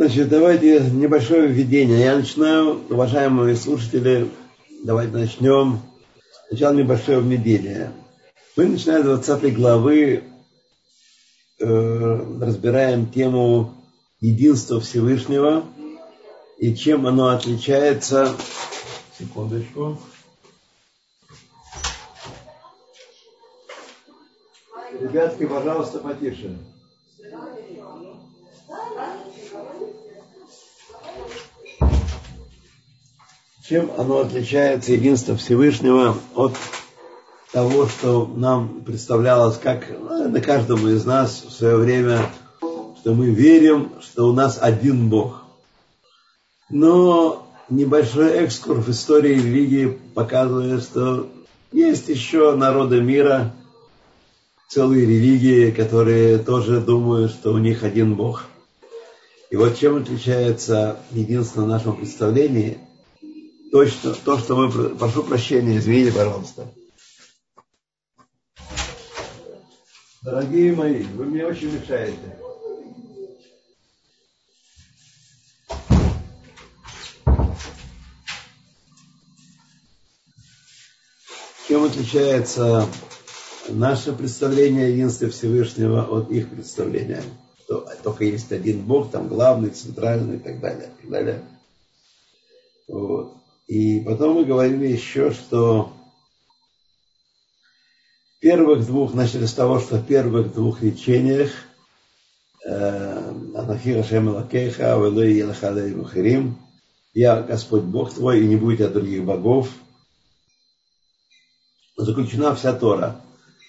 Значит, давайте небольшое введение. Я начинаю, уважаемые слушатели, давайте начнем. Сначала небольшое введение. Мы начинаем 20 главы, э, разбираем тему единства Всевышнего и чем оно отличается. Секундочку. Ребятки, пожалуйста, потише. Чем оно отличается, единство Всевышнего, от того, что нам представлялось, как ну, на каждому из нас в свое время, что мы верим, что у нас один Бог. Но небольшой экскурс в истории религии показывает, что есть еще народы мира, целые религии, которые тоже думают, что у них один Бог. И вот чем отличается единство в нашем представлении, точно то, что мы... Прошу прощения, извините, пожалуйста. Дорогие мои, вы мне очень мешаете. Чем отличается наше представление о единстве Всевышнего от их представления? Что только есть один Бог, там главный, центральный и так далее. И, так далее. Вот. И потом мы говорили еще, что в первых двух, начали с того, что в первых двух речениях э, Анахира Шемалакеха, Велой Елахада и Мухарим, я Господь Бог твой, и не будет от других богов, заключена вся Тора.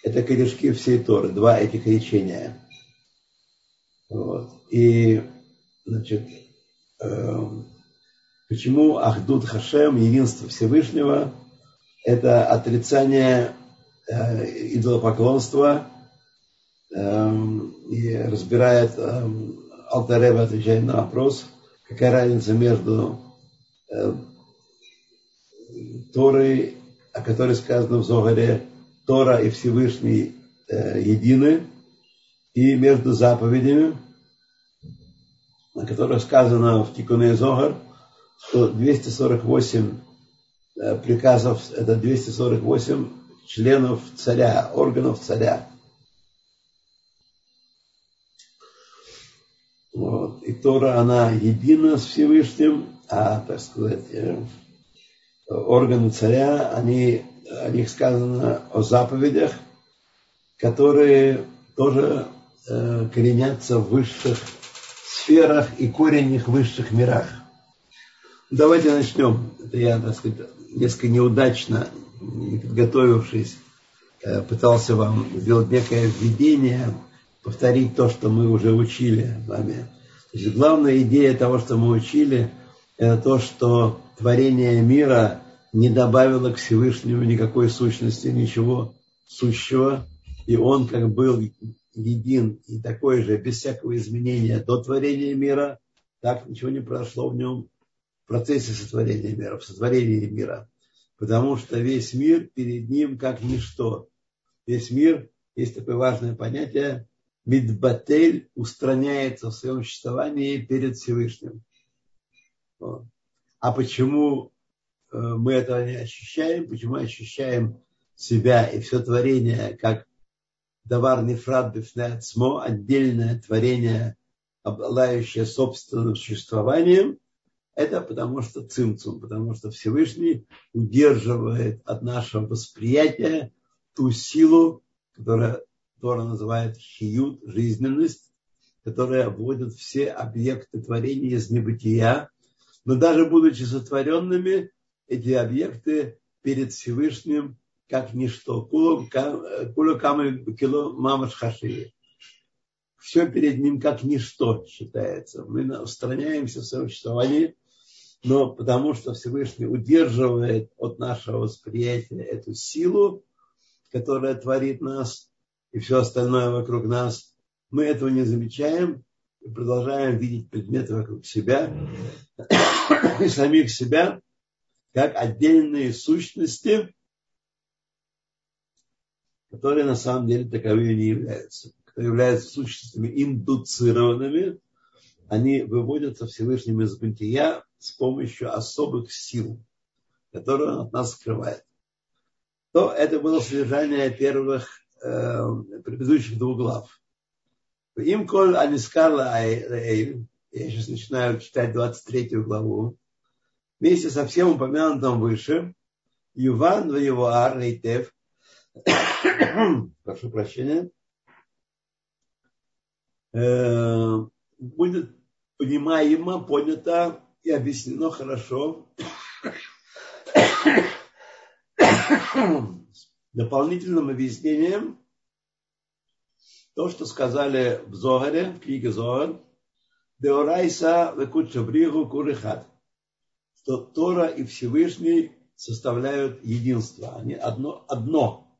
Это корешки всей Торы, два этих речения. Вот. И, значит, э, почему Ахдуд Хашем, единство Всевышнего, это отрицание э, идолопоклонства, э, и разбирает э, Алтарева, отвечает на вопрос, какая разница между э, Торой о которой сказано в Зогаре, Тора и Всевышний э, едины, и между заповедями, о которых сказано в Тикуне Зогар, что 248 э, приказов, это 248 членов царя, органов царя. Вот. И Тора, она едина с Всевышним, а, так сказать, э, органы царя, они, о них сказано о заповедях, которые тоже э, коренятся в высших сферах и корень их в высших мирах. Давайте начнем. Я, так сказать, несколько неудачно, не подготовившись, э, пытался вам сделать некое введение, повторить то, что мы уже учили с вами. То есть главная идея того, что мы учили, это то, что творение мира не добавило к Всевышнему никакой сущности, ничего сущего. И он как был един и такой же, без всякого изменения до творения мира, так ничего не произошло в нем процессе сотворения мира, в сотворении мира. Потому что весь мир перед ним как ничто. Весь мир, есть такое важное понятие, Мидбатель устраняется в своем существовании перед Всевышним. А почему э, мы этого не ощущаем? Почему ощущаем себя и все творение как давар нефрад бифнецмо, отдельное творение, обладающее собственным существованием? Это потому что цимцум, потому что Всевышний удерживает от нашего восприятия ту силу, которая Тора называет хиют, жизненность, которая вводит все объекты творения из небытия но даже будучи сотворенными, эти объекты перед Всевышним как ничто. Кулу камы кило мамаш хашили. Все перед ним как ничто считается. Мы устраняемся в существовании, но потому что Всевышний удерживает от нашего восприятия эту силу, которая творит нас и все остальное вокруг нас, мы этого не замечаем, и продолжаем видеть предметы вокруг себя и самих себя как отдельные сущности, которые на самом деле таковыми не являются, которые являются сущностями индуцированными, они выводятся Всевышним из бытия с помощью особых сил, которые он от нас скрывает. То это было содержание первых э, предыдущих двух глав. Им коль анискарла я сейчас начинаю читать 23 главу, вместе со всем упомянутым выше, Юван в его Ар прошу прощения, э, будет понимаемо, понято и объяснено хорошо дополнительным объяснением то, что сказали в Зогаре, в книге Зогар, Деорайса векучабригу курихат, что Тора и Всевышний составляют единство. Они одно, одно.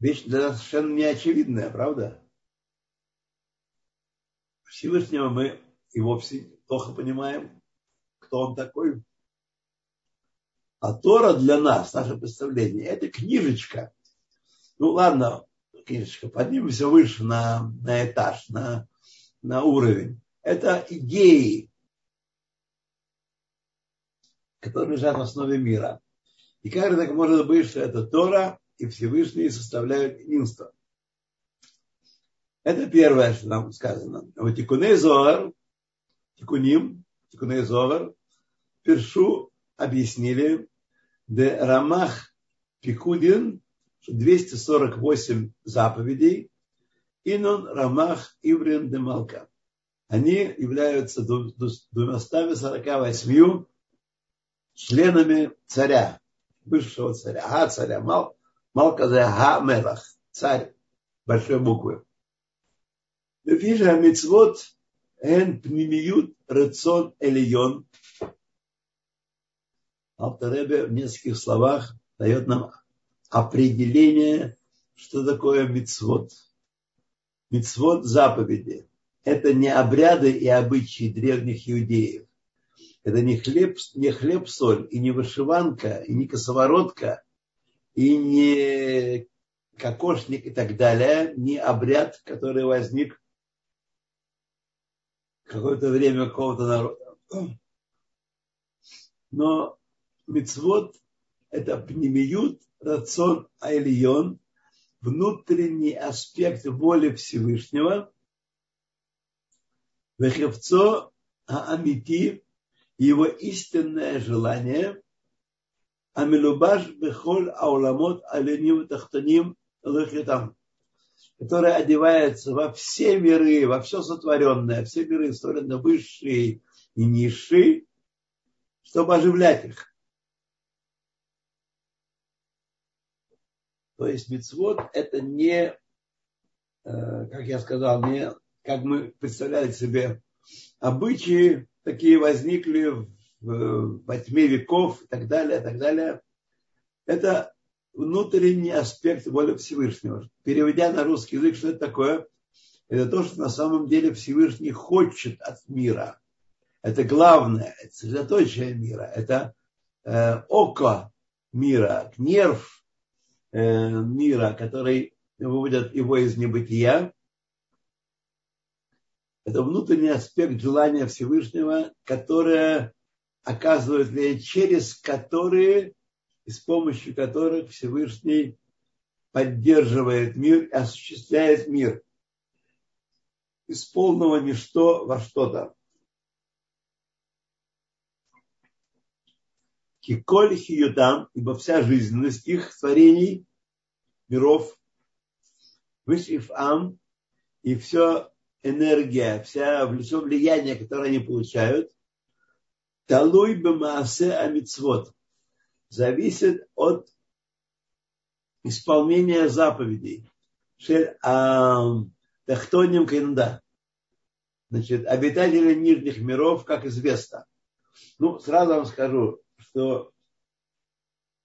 Вещь для нас совершенно неочевидная, правда? Всевышнего мы и вовсе плохо понимаем, кто он такой. А Тора для нас, наше представление, это книжечка. Ну ладно, книжечка, поднимемся выше на, на этаж, на, на уровень. Это идеи, которые лежат в основе мира. И как так может быть, что это Тора и Всевышний составляют единство? Это первое, что нам сказано. Вот Тикуней Зоар, Тикуним, Тикуней Зоар, Першу объяснили, де Рамах Пикудин, 248 заповедей, Инон Рамах Иврин де Малка. Они являются 248 членами царя, бывшего царя, ага царя, Мал, Малка за ага Мелах, царь большой буквы. Вижу мицвод эн пнемиют рацион элион. Алтаребе в нескольких словах дает нам определение, что такое мицвод. Мицвод заповеди. Это не обряды и обычаи древних иудеев. Это не хлеб, не хлеб, соль, и не вышиванка, и не косоворотка, и не кокошник и так далее, не обряд, который возник какое-то время какого-то народа. Но мицвод – это пнемиют, рацион айлион, внутренний аспект воли Всевышнего, вехевцо аамити, его истинное желание, амилубаш бехоль ауламот аленим тахтаним лехитам, которая одевается во все миры, во все сотворенное, все миры, стороны высшие и низшие, чтобы оживлять их. То есть мецвод это не, э, как я сказал, не как мы представляли себе обычаи, такие возникли в, во тьме веков и так далее, и так далее. Это внутренний аспект воли Всевышнего. Переведя на русский язык, что это такое? Это то, что на самом деле Всевышний хочет от мира. Это главное, это средоточие мира, это э, око мира, нерв э, мира, который выводит его из небытия. Это внутренний аспект желания Всевышнего, которое оказывает через которые и с помощью которых Всевышний поддерживает мир и осуществляет мир из полного ничто во что-то. Киколь хиютам, ибо вся жизненность их творений, миров, высших ам, и все энергия, вся, все влияние, которое они получают, талуй бемаасе амитсвот, зависит от исполнения заповедей. Тахтоним кенда. Значит, обитатели нижних миров, как известно. Ну, сразу вам скажу, что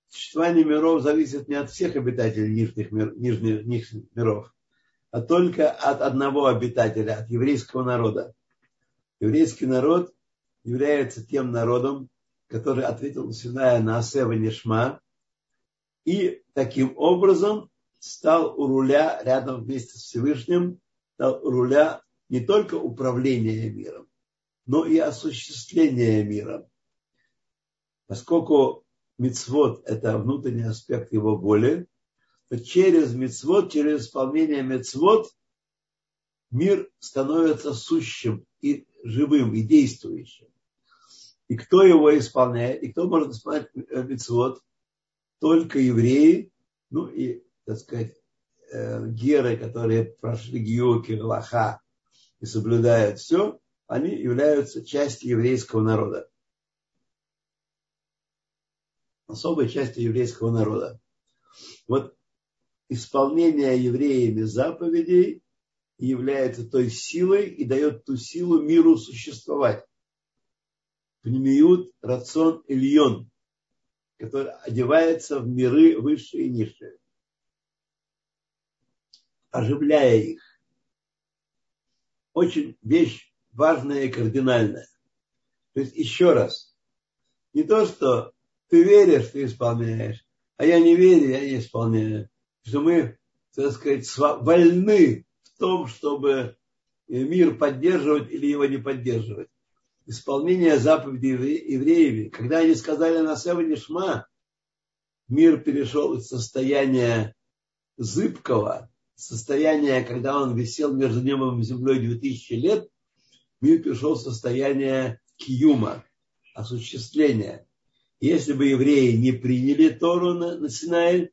существование миров зависит не от всех обитателей нижних, мир, нижних, нижних миров, а только от одного обитателя, от еврейского народа. Еврейский народ является тем народом, который ответил Синая на Асева Нишма, и таким образом стал у руля рядом вместе с Всевышним, стал у руля не только управление миром, но и осуществление мира. Поскольку мицвод – это внутренний аспект его воли, то через мицвод, через исполнение мицвод мир становится сущим и живым, и действующим. И кто его исполняет, и кто может исполнять мицвод? Только евреи, ну и, так сказать, э, геры, которые прошли гиоки, лаха и соблюдают все, они являются частью еврейского народа. Особой частью еврейского народа. Вот исполнение евреями заповедей является той силой и дает ту силу миру существовать. Пнемиют рацион Ильон, который одевается в миры высшие и низшие, оживляя их. Очень вещь важная и кардинальная. То есть еще раз, не то, что ты веришь, ты исполняешь, а я не верю, я не исполняю. Что мы, так сказать, вольны в том, чтобы мир поддерживать или его не поддерживать. Исполнение заповедей евреев, когда они сказали на Шма, мир перешел из состояния зыбкого, состояния, когда он висел между небом и землей 2000 лет, мир перешел в состояние киюма, осуществления. Если бы евреи не приняли Тору на, на Синай,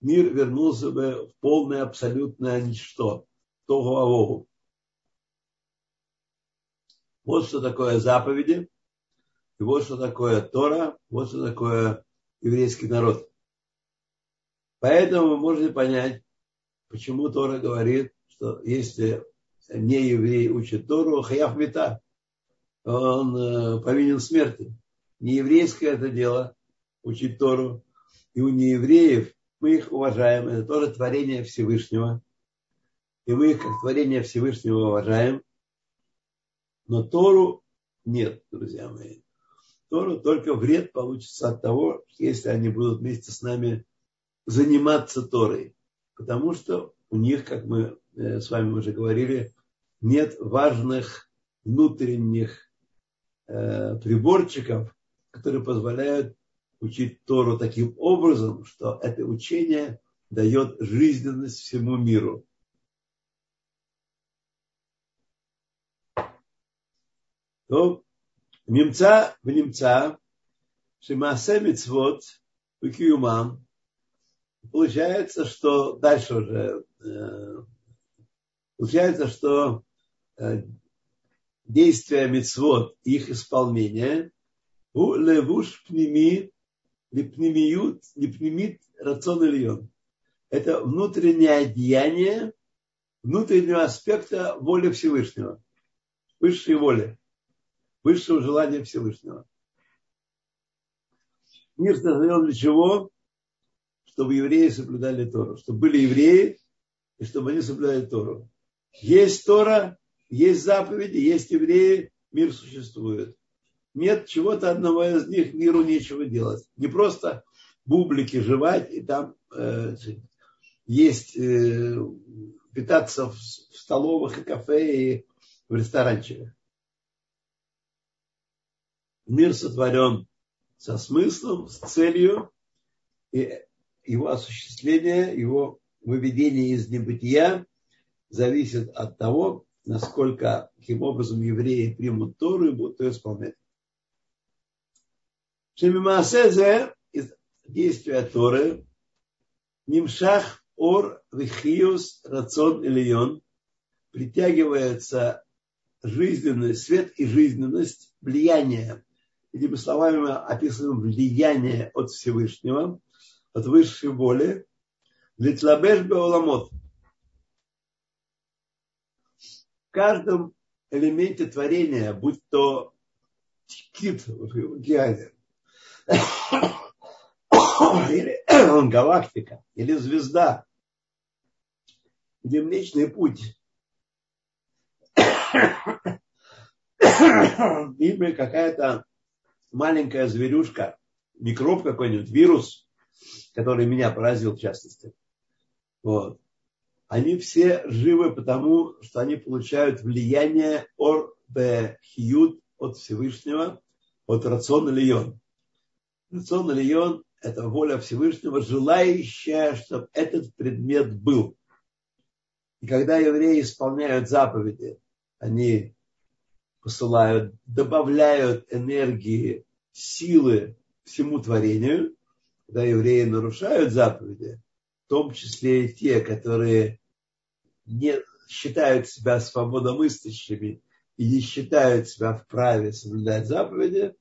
мир вернулся бы в полное абсолютное ничто. Тогу Вот что такое заповеди, и вот что такое Тора, вот что такое еврейский народ. Поэтому вы можете понять, почему Тора говорит, что если не еврей учит Тору, хаяв мета, он э, повинен смерти. Не еврейское это дело учить Тору. И у неевреев мы их уважаем. Это тоже творение Всевышнего. И мы их как творение Всевышнего уважаем. Но Тору нет, друзья мои. Тору только вред получится от того, если они будут вместе с нами заниматься Торой. Потому что у них, как мы э, с вами уже говорили, нет важных внутренних э, приборчиков, которые позволяют учить Тору таким образом, что это учение дает жизненность всему миру. То в немца Шимасе Мицвод Киюмам получается, что дальше уже получается, что действия мицвод, их исполнение, у левуш пними, липнемиют, липнемит рацион ильон. Это внутреннее деяние внутреннего аспекта воли Всевышнего. Высшей воли. Высшего желания Всевышнего. Мир создан для чего? Чтобы евреи соблюдали Тору. Чтобы были евреи, и чтобы они соблюдали Тору. Есть Тора, есть заповеди, есть евреи, мир существует. Нет чего-то одного из них, миру нечего делать. Не просто бублики жевать и там э, есть, э, питаться в, в столовых и кафе и в ресторанчиках. Мир сотворен со смыслом, с целью, и его осуществление, его выведение из небытия зависит от того, насколько, каким образом евреи примут Тору и будут ее исполнять. Шемимаасе из действия Торы Нимшах Ор Вихиус Рацион Ильон притягивается жизненность, свет и жизненность, влияние. Этими словами мы описываем влияние от Всевышнего, от высшей воли, Литлабеш Беоламот – каждом элементе творения, будь то кит в океане, или галактика, или звезда, или Млечный Путь, или какая-то маленькая зверюшка, микроб какой-нибудь, вирус, который меня поразил в частности. Вот. они все живы потому, что они получают влияние ор хиют от Всевышнего, от рациона лион. Рацион лион – это воля Всевышнего, желающая, чтобы этот предмет был. И когда евреи исполняют заповеди, они посылают, добавляют энергии, силы всему творению, когда евреи нарушают заповеди, в том числе и те, которые не считают себя свободомыслящими и не считают себя вправе соблюдать заповеди,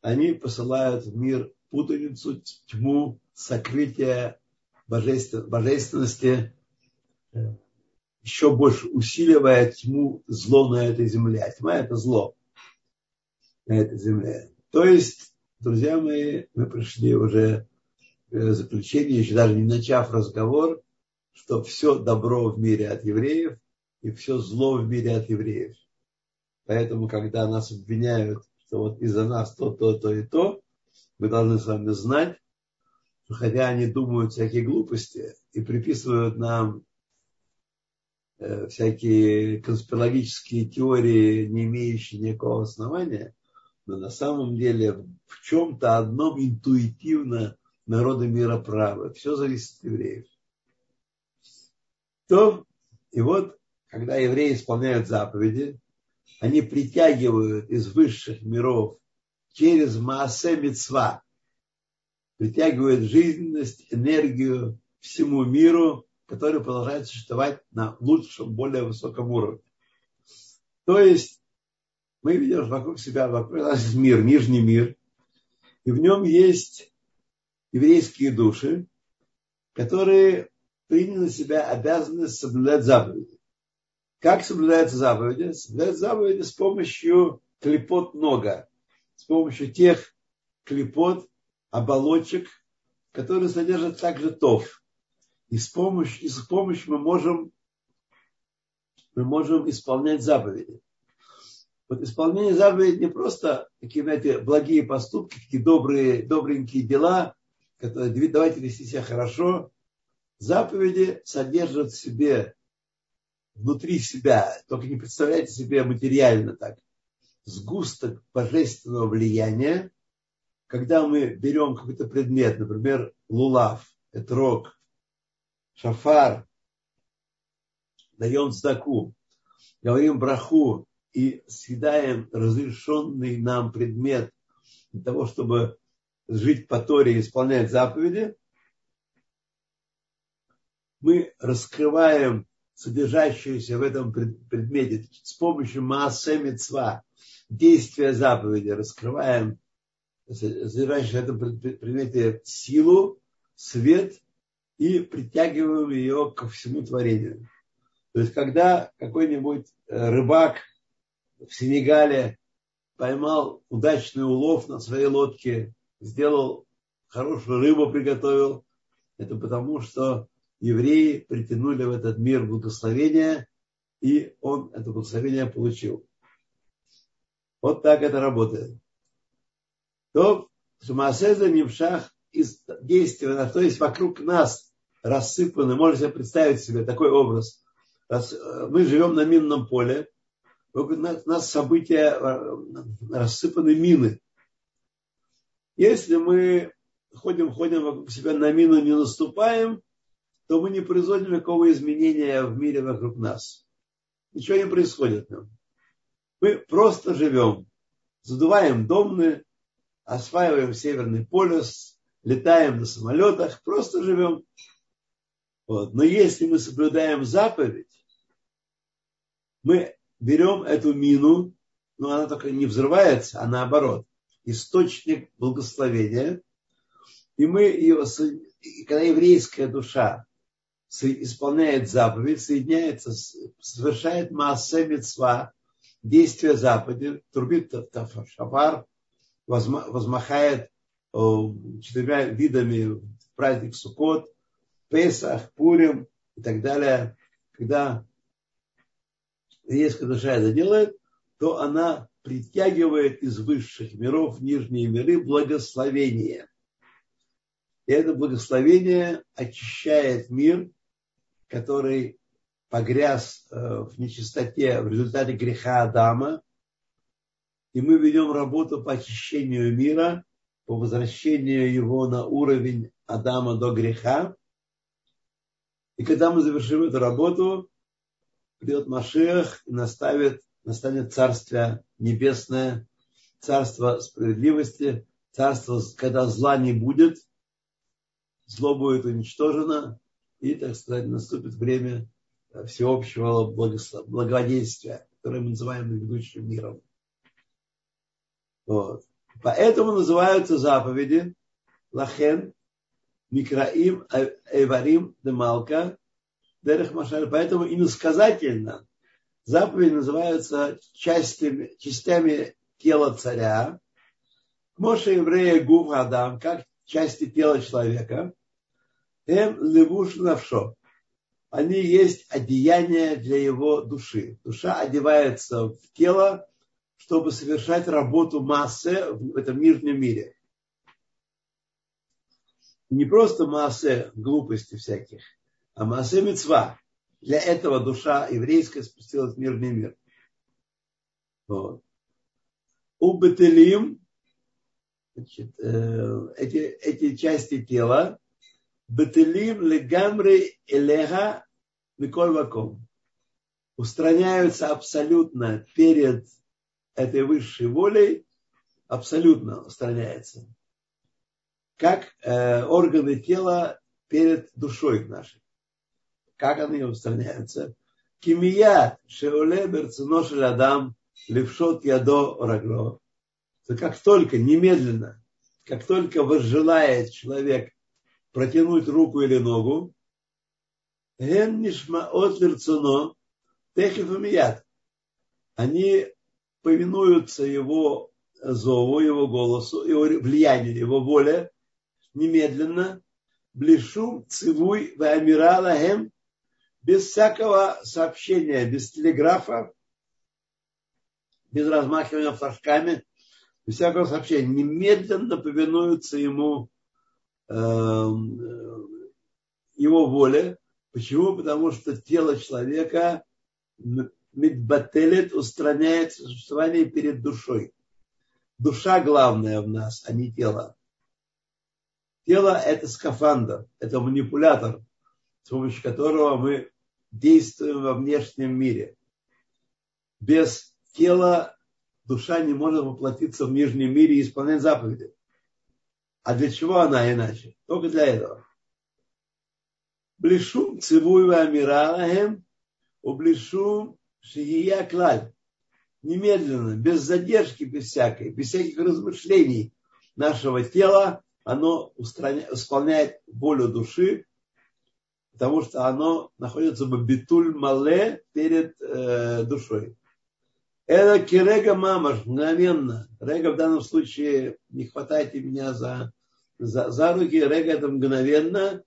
они посылают в мир путаницу, тьму, сокрытие божественности, еще больше усиливая тьму, зло на этой земле. А тьма – это зло на этой земле. То есть, друзья мои, мы пришли уже к заключению, еще даже не начав разговор, что все добро в мире от евреев и все зло в мире от евреев. Поэтому, когда нас обвиняют, что вот из-за нас то, то, то и то, мы должны с вами знать, что хотя они думают всякие глупости и приписывают нам э, всякие конспирологические теории, не имеющие никакого основания, но на самом деле в чем-то одном интуитивно народы мира правы. Все зависит от евреев. То, и вот, когда евреи исполняют заповеди, они притягивают из высших миров через Маасе Мецва, притягивают жизненность, энергию всему миру, который продолжает существовать на лучшем, более высоком уровне. То есть мы видим вокруг себя, вокруг нас мир, нижний мир, и в нем есть еврейские души, которые приняли на себя обязанность соблюдать заповеди. Как соблюдаются заповеди? Соблюдают заповеди с помощью клепот нога, с помощью тех клепот, оболочек, которые содержат также тов. И с помощью, и с помощью мы можем, мы можем исполнять заповеди. Вот исполнение заповедей не просто такие, знаете, благие поступки, такие добрые, добренькие дела, которые давайте вести себя хорошо, Заповеди содержат в себе, внутри себя, только не представляйте себе материально так, сгусток божественного влияния, когда мы берем какой-то предмет, например, лулав, этрог, шафар, даем сдаку, говорим браху и съедаем разрешенный нам предмет для того, чтобы жить по Торе и исполнять заповеди, мы раскрываем содержащуюся в этом предмете с помощью массы мецва, действия заповеди, раскрываем содержащуюся в этом предмете силу, свет и притягиваем ее ко всему творению. То есть, когда какой-нибудь э, рыбак в Сенегале поймал удачный улов на своей лодке, сделал хорошую рыбу, приготовил, это потому, что евреи притянули в этот мир благословение, и он это благословение получил. Вот так это работает. То Шамасеза Немшах из действия, то есть вокруг нас рассыпаны, можете представить себе такой образ. Мы живем на минном поле, вокруг нас события э, рассыпаны мины. Если мы ходим, ходим вокруг себя на мину, не наступаем, то мы не производим никакого изменения в мире вокруг нас. Ничего не происходит нам. Мы просто живем, задуваем домны, осваиваем Северный полюс, летаем на самолетах, просто живем. Вот. Но если мы соблюдаем заповедь, мы берем эту мину, но она только не взрывается, а наоборот, источник благословения, и мы ее, когда еврейская душа исполняет заповедь, соединяется, совершает масса мецва, действие заповеди, трубит шафар, возмахает четырьмя видами праздник Суккот, Песах, Пурим и так далее. Когда еврейская душа это делает, то она притягивает из высших миров нижние миры благословение. И это благословение очищает мир который погряз э, в нечистоте в результате греха Адама, и мы ведем работу по очищению мира, по возвращению его на уровень Адама до греха. И когда мы завершим эту работу, придет Машех и наставит, настанет Царствие Небесное, Царство справедливости, Царство, когда зла не будет, зло будет уничтожено, и, так сказать, наступит время всеобщего благодействия, которое мы называем ведущим миром. Вот. Поэтому называются заповеди Лахен, Микраим, Эварим, Демалка, Дерех Машаль. Поэтому иносказательно заповеди называются частями, частями тела царя. Моше еврея Гуф Адам, как части тела человека. Эм левуш навшо они есть одеяние для его души. Душа одевается в тело, чтобы совершать работу массы в этом мирном мире. Не просто массы глупости всяких, а массы мецва. Для этого душа еврейская спустилась в мирный мир. Вот. У бетелим, э, эти, эти части тела, бетелим легамри элеха Миколь Ваком устраняются абсолютно перед этой высшей волей, абсолютно устраняется. Как э, органы тела перед душой нашей. Как они устраняются? Кимия шеоле берцуношель адам левшот ядо рагло. Как только, немедленно, как только возжелает человек протянуть руку или ногу. Они повинуются его зову, его голосу, его влиянию, его воле немедленно. Блишу цивуй вамира лахем без всякого сообщения, без телеграфа, без размахивания флажками, без всякого сообщения. Немедленно повинуются ему э, его воле, Почему? Потому что тело человека медбателет устраняется существование перед душой. Душа главная в нас, а не тело. Тело – это скафандр, это манипулятор, с помощью которого мы действуем во внешнем мире. Без тела душа не может воплотиться в нижнем мире и исполнять заповеди. А для чего она иначе? Только для этого. Блишум цивуева мираем, облишум Шия Клаль. Немедленно, без задержки, без всякой, без всяких размышлений нашего тела, оно исполняет волю души, потому что оно находится в битуль мале перед э, душой. Это кирега мамаш, мгновенно. Рега в данном случае, не хватайте меня за, за, за руки, рега это мгновенно.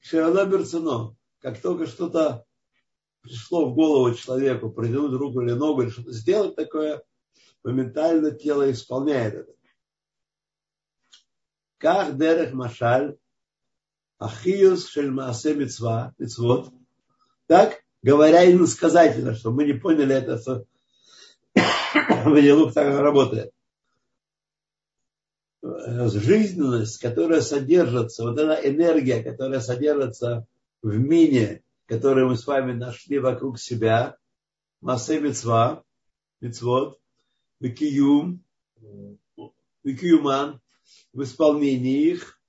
Шерала берцено. Как только что-то пришло в голову человеку, протянуть руку или ногу, или что-то сделать такое, моментально тело исполняет это. Как дерех машаль, ахиюс шельмаасе мецва, мецвод, так, говоря иносказательно, чтобы мы не поняли это, что в так работает. Жизненность, которая содержится, вот эта энергия, которая содержится в мине, которую мы с вами нашли вокруг себя, массе мецва, мецвод, викиюм, викиюман, в исполнении их.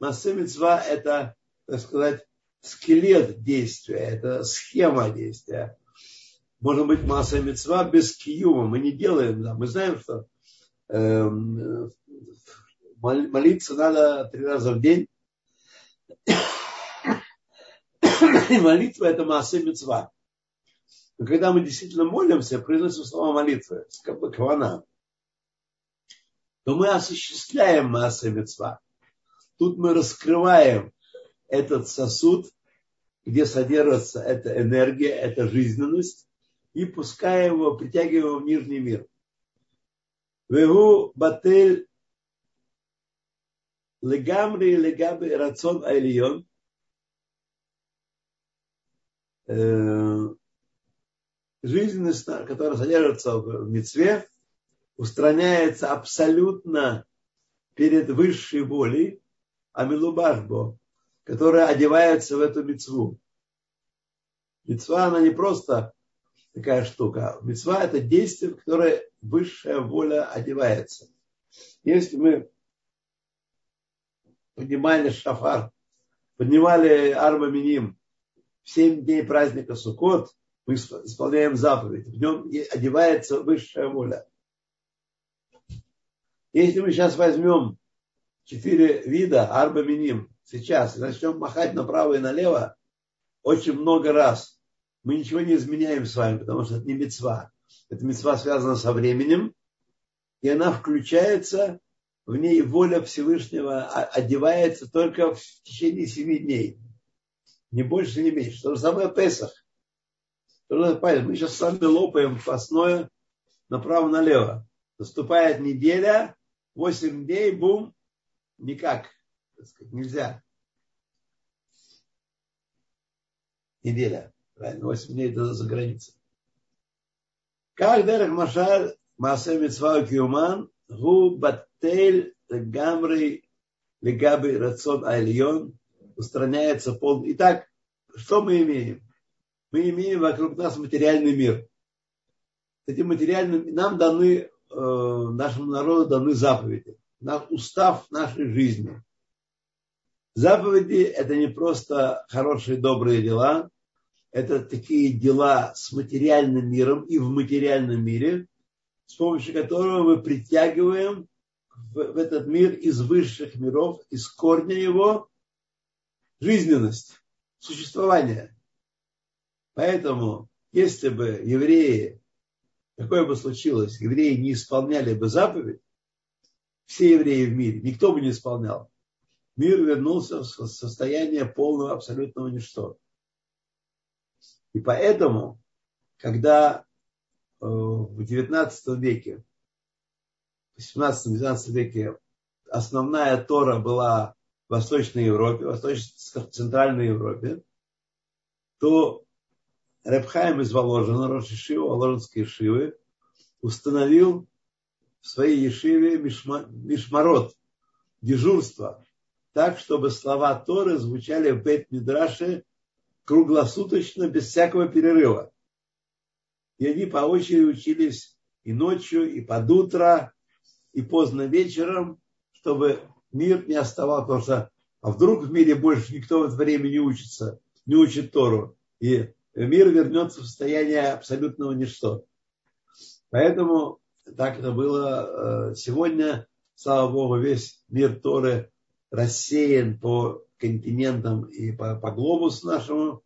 Массе мецва – это, так сказать, скелет действия, это схема действия. Может быть, масса мецва без киюма. Мы не делаем, да. Мы знаем, что эм, молиться надо три раза в день. И молитва – это масса мецва. Но когда мы действительно молимся, произносим слова молитвы, как бы кавана, то мы осуществляем масса мецва. Тут мы раскрываем этот сосуд, где содержится эта энергия, эта жизненность, и пускаем его, притягиваем его в нижний мир. Вегу батель легамри легаби рацион айлион – жизненность, которая содержится в мецве, устраняется абсолютно перед высшей волей Амилубашбо, которая одевается в эту мецву. Мецва, она не просто такая штука. Мецва – это действие, в которое высшая воля одевается. Если мы поднимали шафар, поднимали арба миним в семь дней праздника Суккот, мы исполняем заповедь. В нем одевается высшая воля. Если мы сейчас возьмем четыре вида арба миним сейчас и начнем махать направо и налево очень много раз, мы ничего не изменяем с вами, потому что это не мецва. Это мецва связана со временем, и она включается, в ней воля Всевышнего одевается только в течение семи дней. Не больше, не меньше. То же самое Песах. Мы сейчас с вами лопаем постное направо-налево. Наступает неделя, 8 дней, бум, никак, сказать, нельзя. Неделя, правильно, 8 дней это за границей. Как Дерех Машаль Маасе Митцва Киуман Гу Баттель Гамри Легаби Рацион Айльон устраняется пол. Итак, что мы имеем? Мы имеем вокруг нас материальный мир. Этим материальным нам даны Э, нашему народу даны заповеди, наш устав нашей жизни. Заповеди – это не просто хорошие, добрые дела, это такие дела с материальным миром и в материальном мире, с помощью которого мы притягиваем в, в этот мир из высших миров, из корня его жизненность, существование. Поэтому, если бы евреи какое бы случилось, евреи не исполняли бы заповедь, все евреи в мире, никто бы не исполнял, мир вернулся в состояние полного абсолютного ничто. И поэтому, когда э, в XIX веке, в XVIII-XIX веке основная Тора была Восточной Европе, Восточно-Центральной Европе, то Рабхайм из Воложина, Роша Шива, Воложинской Шивы, установил в своей Ешиве мишма, мишмарот, дежурство, так, чтобы слова Торы звучали в Бет-Мидраше круглосуточно, без всякого перерыва. И они по очереди учились и ночью, и под утро, и поздно вечером, чтобы мир не оставал, потому что а вдруг в мире больше никто в это время не учится, не учит Тору. И мир вернется в состояние абсолютного ничто. Поэтому так это было э, сегодня, слава Богу, весь мир Торы рассеян по континентам и по, по глобусу нашему,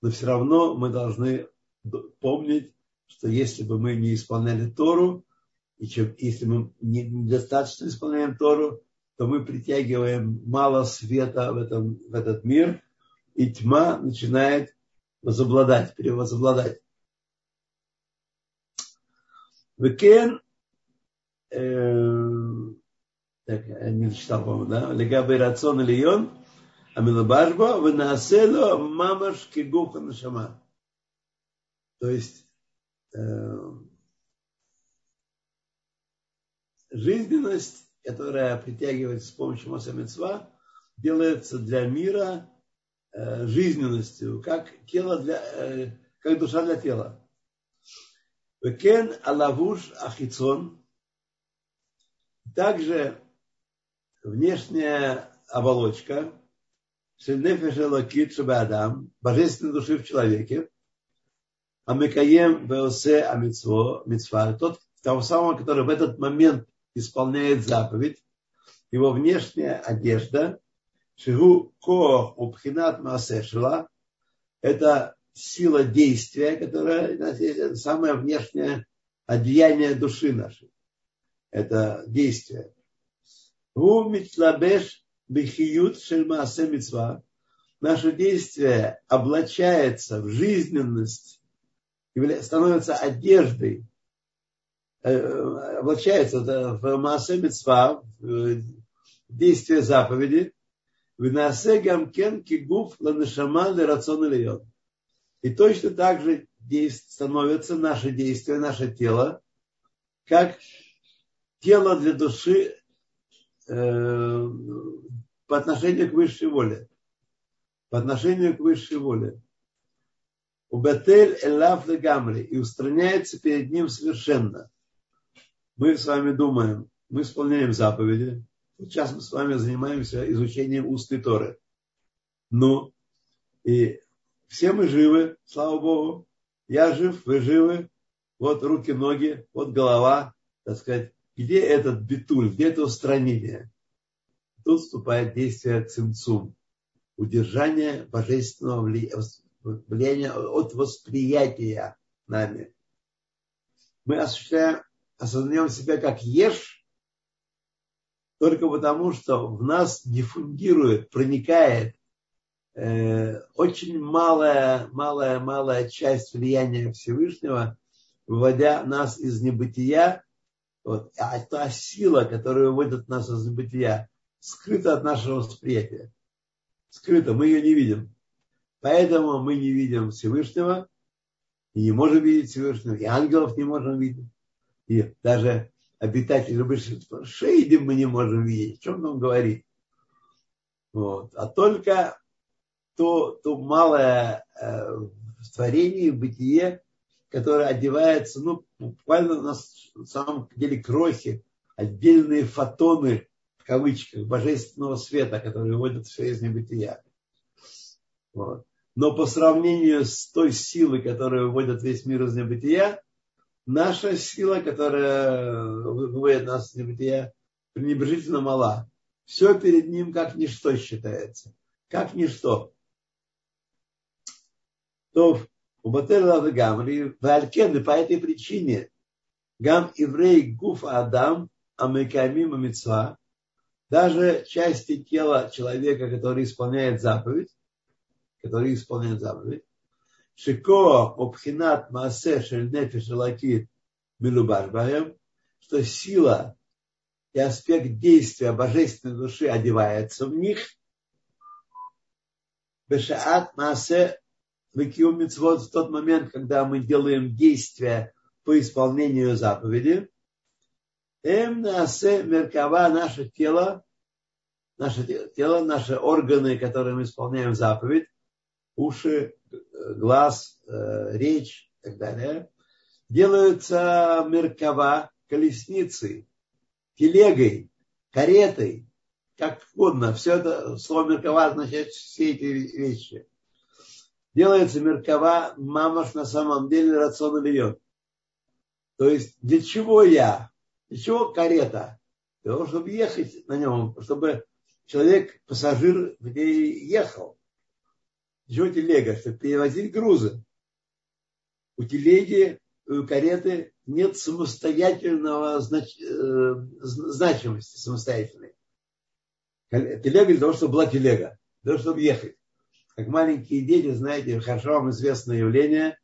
но все равно мы должны помнить, что если бы мы не исполняли Тору, и чем, если мы недостаточно исполняем Тору, то мы притягиваем мало света в, этом, в этот мир, и тьма начинает возобладать, перевозобладать. Векен, э, так, я не читал, по-моему, да? Легабы рацион или амилабашба, вынаасело мамаш кигуха нашама. То есть, э, жизненность, которая притягивается с помощью Масамецва, делается для мира Э, жизненностью, как тело для, э, как душа для тела. Кен алавуш ахицон. Также внешняя оболочка Адам, божественной души в человеке, Амекаем Веосе Амитсво, Мицва, тот, того самого, который в этот момент исполняет заповедь, его внешняя одежда Шигу коах убхинат маасешила – это сила действия, которая это самое внешнее одеяние души нашей. Это действие. Гу митлабеш бихиют шельмаасе мецва. Наше действие облачается в жизненность, становится одеждой, облачается в маасе мецва, в действие заповеди, Винасе гамкен кигуф ланешама лерацион ильон. И точно так же становится наше действие, наше тело, как тело для души э, по отношению к высшей воле. По отношению к высшей воле. У Бетель Элав Гамри и устраняется перед ним совершенно. Мы с вами думаем, мы исполняем заповеди. Сейчас мы с вами занимаемся изучением устной Торы. Ну, и все мы живы, слава Богу. Я жив, вы живы. Вот руки, ноги, вот голова, так сказать. Где этот битуль, где это устранение? Тут вступает действие цимцум. Удержание божественного влияния от восприятия нами. Мы осуществляем, осознаем себя как ешь, только потому, что в нас диффундирует, проникает э, очень малая, малая, малая часть влияния Всевышнего, выводя нас из небытия. Вот. А та сила, которая выводит нас из небытия, скрыта от нашего восприятия. Скрыта, мы ее не видим. Поэтому мы не видим Всевышнего, и не можем видеть Всевышнего, и ангелов не можем видеть. И даже обитателей большинства шейдим мы не можем видеть. О чем нам говорит? Вот. А только то, то малое э, творение, бытие, которое одевается, ну, буквально на самом деле крохи, отдельные фотоны, в кавычках, божественного света, который выводит все из небытия. Вот. Но по сравнению с той силой, которая выводит весь мир из небытия, наша сила, которая выводит нас из небытия, пренебрежительно мала. Все перед ним как ничто считается. Как ничто то у Бателла Гамри, Валькен, по этой причине, Гам еврей Гуф Адам, Амекамим Мецва, даже части тела человека, который исполняет заповедь, который исполняет заповедь, Шико Обхинат Маасе Шельнефиш Лакит Милубашбаем, что сила и аспект действия божественной души одевается в них. Бешаат Маасе Векиум митцвот в тот момент, когда мы делаем действия по исполнению заповеди. Эм насе меркава наше тело, наше тело, наши органы, которые мы исполняем заповедь, уши, глаз, э, речь и так далее, делаются меркава колесницей, телегой, каретой, как угодно. Все это, слово меркава означает все эти вещи делается меркава мамаш на самом деле рацион льет. То есть для чего я? Для чего карета? Для того, чтобы ехать на нем, чтобы человек, пассажир в ней ехал. Чего телега? Чтобы перевозить грузы. У телеги, у кареты нет самостоятельного знач... Э, значимости самостоятельной. Телега для того, чтобы была телега, для того, чтобы ехать как маленькие дети, знаете, хорошо вам известное явление,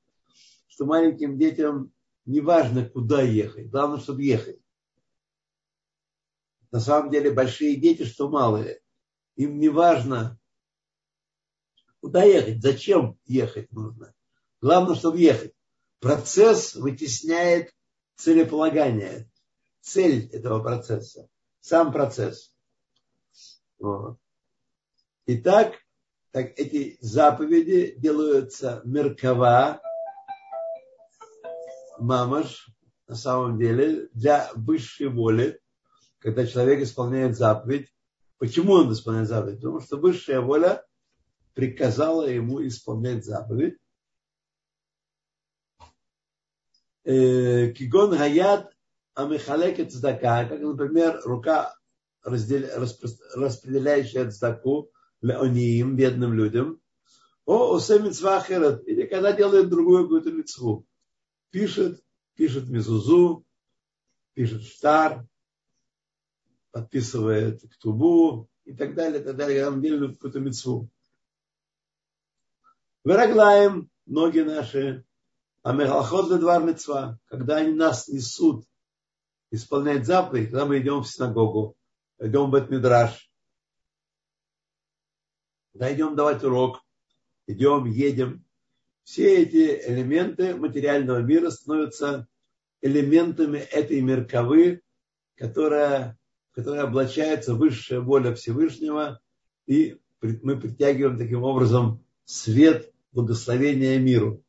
что маленьким детям не важно, куда ехать, главное, чтобы ехать. На самом деле большие дети, что малые, им не важно, куда ехать, зачем ехать нужно. Главное, чтобы ехать. Процесс вытесняет целеполагание, цель этого процесса, сам процесс. Вот. Итак, так эти заповеди делаются меркава, мамаш, на самом деле, для высшей воли, когда человек исполняет заповедь. Почему он исполняет заповедь? Потому что высшая воля приказала ему исполнять заповедь. Э, кигон гаят амихалекет цдака, как, например, рука, распределяющая цдаку, леониим, бедным людям, о осе митцва или когда делает другую какую-то митцву. Пишет, пишет мезузу, пишет штар, подписывает ктубу и так далее, и так далее, когда мы делаем какую-то митцву. Выраглаем ноги наши, а мегалхот двор мецва, когда они нас несут исполнять заповедь, когда мы идем в синагогу, идем в Бет-Мидраш, когда идем давать урок, идем, едем, все эти элементы материального мира становятся элементами этой мерковы, которая, которая облачается высшая воля Всевышнего, и мы притягиваем таким образом свет благословения миру.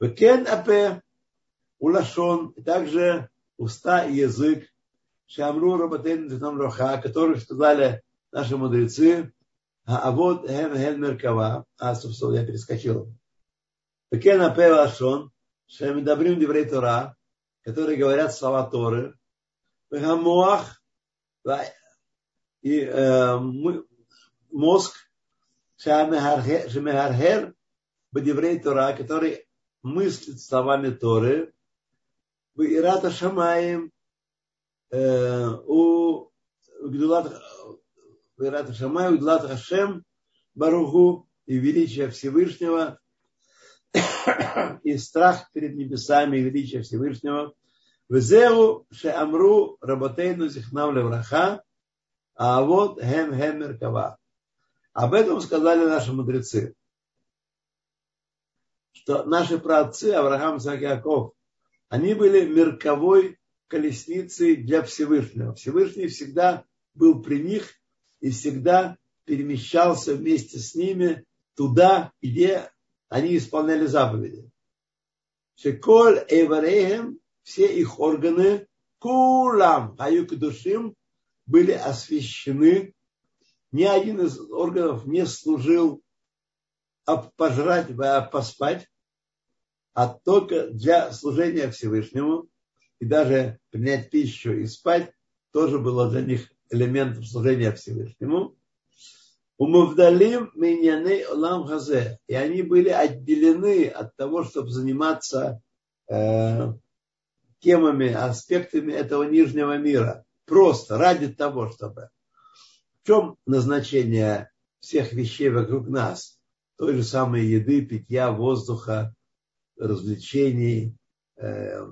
Векен апе улашон, также уста и язык, шамру работен роха, которые сказали наши мудрецы, а вот хем хем меркава, а, собственно, я перескочил. Векен апе улашон, шамидабрим диврей Тора, которые говорят слова Торы, Гамуах и э, мозг Шамехархер Бадиврей Тора, который мыслит словами Торы, в Ирата Шамаем у Гдулат Ирата Шамаем, Гдулат Хашем Баруху и величие Всевышнего и страх перед небесами и величие Всевышнего. Везеу шеамру работейну зихнав левраха, а вот хем хем меркава. Об этом сказали наши мудрецы, что наши праотцы Авраам, Исаак Яков, они были мерковой колесницей для Всевышнего. Всевышний всегда был при них и всегда перемещался вместе с ними туда, где они исполняли заповеди. Шеколь Эвареем, все их органы, кулам, аюк душим, были освящены ни один из органов не служил пожрать, а поспать, а только для служения Всевышнему. И даже принять пищу и спать тоже было для них элементом служения Всевышнему. У Мавдалим Миньяны Олам Хазе. И они были отделены от того, чтобы заниматься э, темами, аспектами этого нижнего мира. Просто ради того, чтобы в чем назначение всех вещей вокруг нас? Той же самой еды, питья, воздуха, развлечений, э,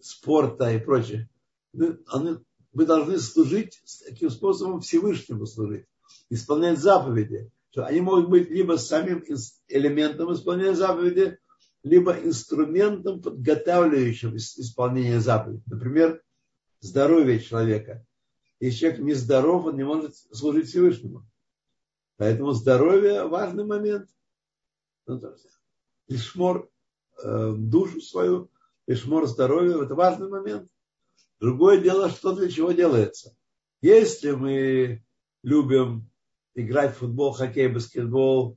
спорта и прочее. Мы, мы должны служить таким способом Всевышнему служить, исполнять заповеди. Что они могут быть либо самим элементом исполнения заповеди, либо инструментом, подготавливающим исполнение заповеди. Например, здоровье человека. Если человек нездоров, он не может служить Всевышнему. Поэтому здоровье – важный момент. Ну, лишмор э, душу свою, лишмор здоровья – это важный момент. Другое дело, что для чего делается. Если мы любим играть в футбол, хоккей, баскетбол,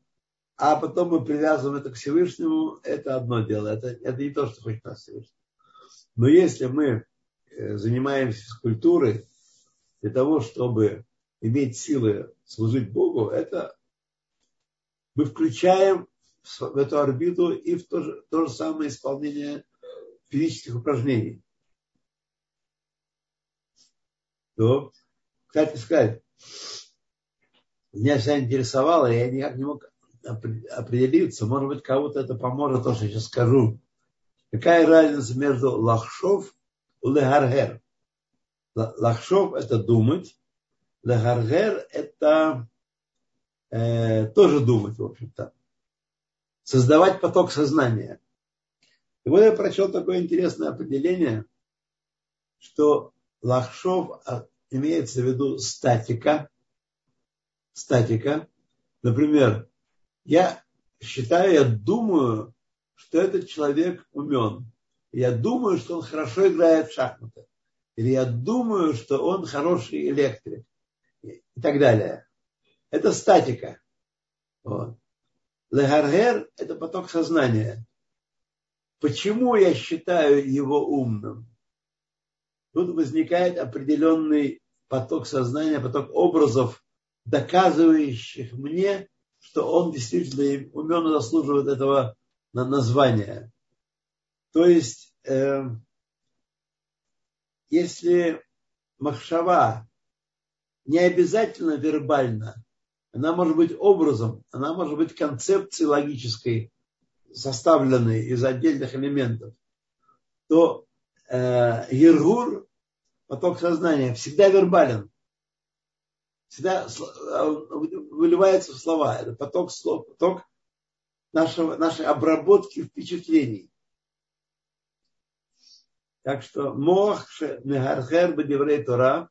а потом мы привязываем это к Всевышнему, это одно дело. Это, это не то, что хочет нас Всевышний. Но если мы э, занимаемся физкультурой, для того, чтобы иметь силы служить Богу, это мы включаем в эту орбиту и в то же, то же самое исполнение физических упражнений. То, кстати сказать, меня вся интересовало, я никак не мог определиться, может быть, кому-то это поможет, то, что я сейчас скажу. Какая разница между лахшов и легаргер? Лахшов – это думать. Лагаргер – это э, тоже думать, в общем-то. Создавать поток сознания. И вот я прочел такое интересное определение, что лахшов а, имеется в виду статика. Статика. Например, я считаю, я думаю, что этот человек умен. Я думаю, что он хорошо играет в шахматы или я думаю, что он хороший электрик и так далее. Это статика. Вот. Это поток сознания. Почему я считаю его умным? Тут возникает определенный поток сознания, поток образов, доказывающих мне, что он действительно умен и заслуживает этого названия. То есть э, если махшава не обязательно вербально, она может быть образом, она может быть концепцией логической, составленной из отдельных элементов, то э, Ергур, поток сознания, всегда вербален. Всегда выливается в слова. Это поток слов, поток нашего, нашей обработки впечатлений. Так что мох мегархер бедеврей Тора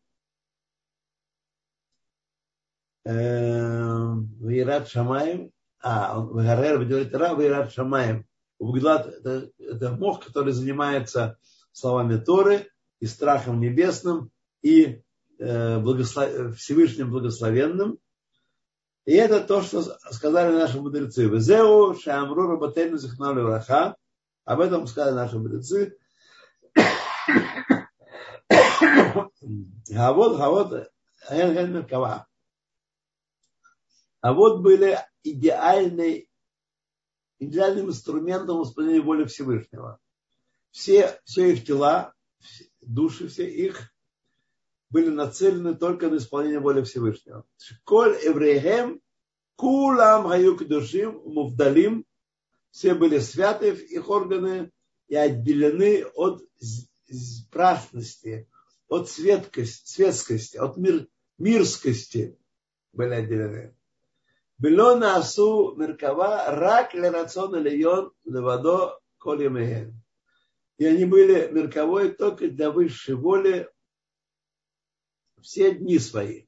Вират Шамаем, а, Вегарер бедеврей Тора, Вират Шамаем. Углад это, это мох, который занимается словами Торы и страхом небесным, и э, благослов... Всевышним благословенным. И это то, что сказали наши мудрецы. Везеу шамру работейну зихнали раха. Об этом сказали наши мудрецы. А вот, а вот, а вот были идеальные идеальным инструментом исполнения воли Всевышнего. Все, все их тела, души все их были нацелены только на исполнение воли Всевышнего. Коль евреем, кулам гаю душим, мувдалим, все были святы, их органы и отделены от праздности, от светкости, светскости, от мир, мирскости были отделены. Было насу меркава рак лерацион льон левадо колемехен. И они были мерковой только для высшей воли все дни свои.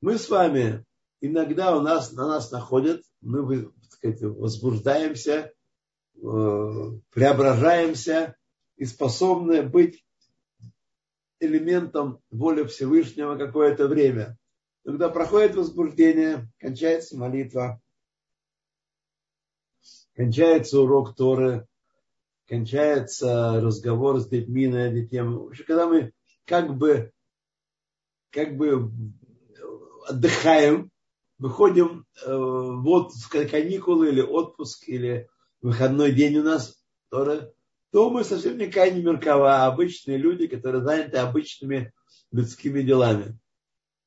Мы с вами иногда у нас, на нас находят, мы сказать, возбуждаемся, э, преображаемся, и способны быть элементом воли Всевышнего какое-то время. Когда проходит возбуждение, кончается молитва, кончается урок Торы, кончается разговор с детьми на эти темы. Когда мы как бы, как бы отдыхаем, выходим э, в отпуск, каникулы или отпуск, или выходной день у нас, Тора, то мы совсем не Кайни Меркава, а обычные люди, которые заняты обычными людскими делами.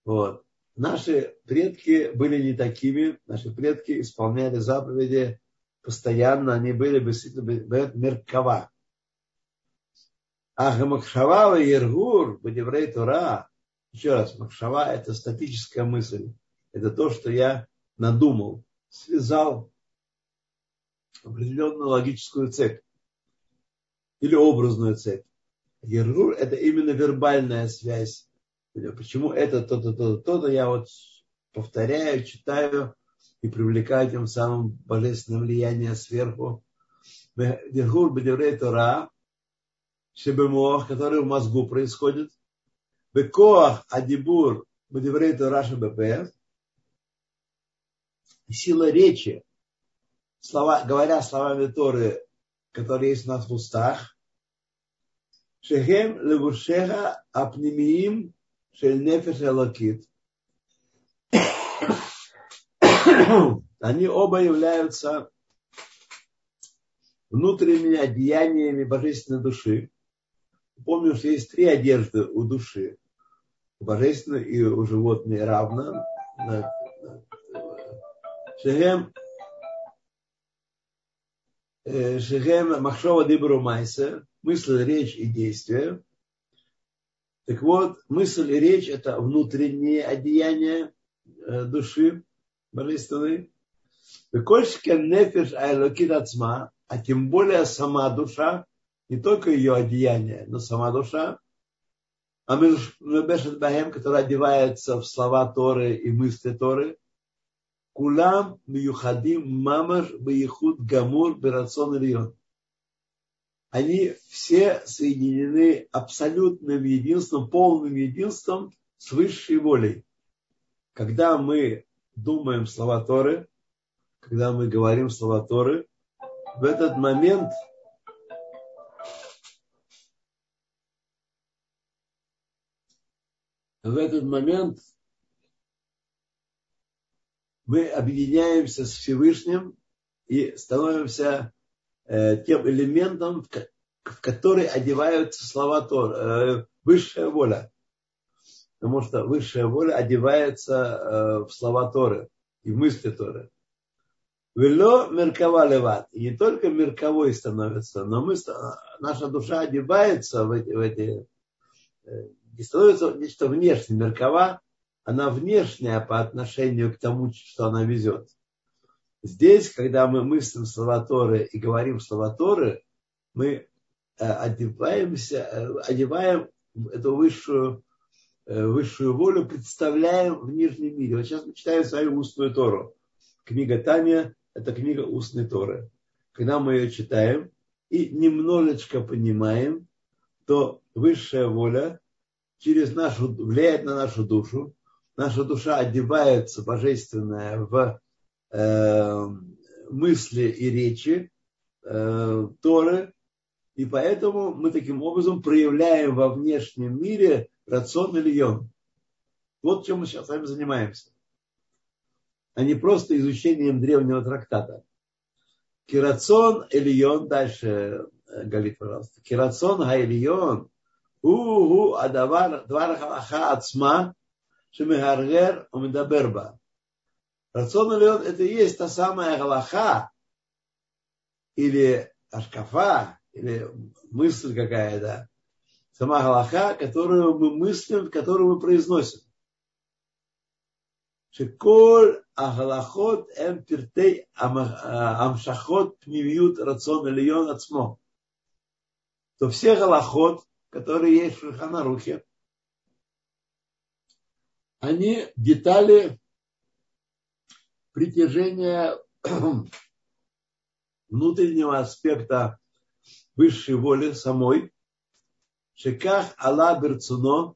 Вот. Наши предки были не такими, наши предки исполняли заповеди постоянно, они были действительно меркава. А Махшава и Ергур, Бадеврей Тура, еще раз, Махшава это статическая мысль. Это то, что я надумал, связал определенную логическую цепь или образную цепь. Ергур это именно вербальная связь Почему это то-то, то-то, то-то, я вот повторяю, читаю и привлекаю тем самым божественное влияние сверху. Дергур бедеврей Тора, шебемох, который в мозгу происходит. Бекоах адибур бедеврей Тора шебепе. Сила речи, слова, говоря словами Торы, которые есть у нас в устах, Шехем левушеха апнемиим шель нефеш алакит. Они оба являются внутренними одеяниями божественной души. Помню, что есть три одежды у души. У божественной и у животной равно. Шехем Шехем Махшова Дибру Майса мысль, речь и действие. Так вот, мысль и речь – это внутреннее одеяние э, души божественной. Нефиш ацма, а тем более сама душа, не только ее одеяние, но сама душа, а Мебешет Бахем, которая одевается в слова Торы и мысли Торы, Кулам миюхадим мамаш бейхуд гамур берацон ильон они все соединены абсолютным единством, полным единством с высшей волей. Когда мы думаем слова Торы, когда мы говорим слова Торы, в этот момент в этот момент мы объединяемся с Всевышним и становимся тем элементом, в который одеваются слова Тор, э, высшая воля. Потому что высшая воля одевается э, в слова Торы и в мысли Торы. Вело меркава леват. И не только мерковой становится, но мы, наша душа одевается в эти, в эти не становится нечто внешнее. Меркова, она внешняя по отношению к тому, что она везет. Здесь, когда мы мыслим слова Торы и говорим слова Торы, мы э, одеваемся, э, одеваем эту высшую, э, высшую волю, представляем в нижнем мире. Вот сейчас мы читаем с вами устную Тору. Книга Таня – это книга устной Торы. Когда мы ее читаем и немножечко понимаем, то высшая воля через нашу, влияет на нашу душу. Наша душа одевается божественная в Э, мысли и речи э, Торы, и поэтому мы таким образом проявляем во внешнем мире рацион или йон. Вот чем мы сейчас с вами занимаемся. А не просто изучением древнего трактата. Кирацион Элион, дальше э, говорит, пожалуйста. Кирацион Хайлион. Угу, адавар, двар халаха ацма, шемихаргер умидаберба. Рационный ли он, это и есть та самая галаха, или ашкафа, или мысль какая-то, сама галаха, которую мы мыслим, которую мы произносим. Шеколь агалахот эм пиртей э, амшахот пневьют рацион элион ацмо. То все галахот, которые есть в Шульханарухе, они детали притяжения внутреннего аспекта высшей воли самой. Шеках Алла Берцуно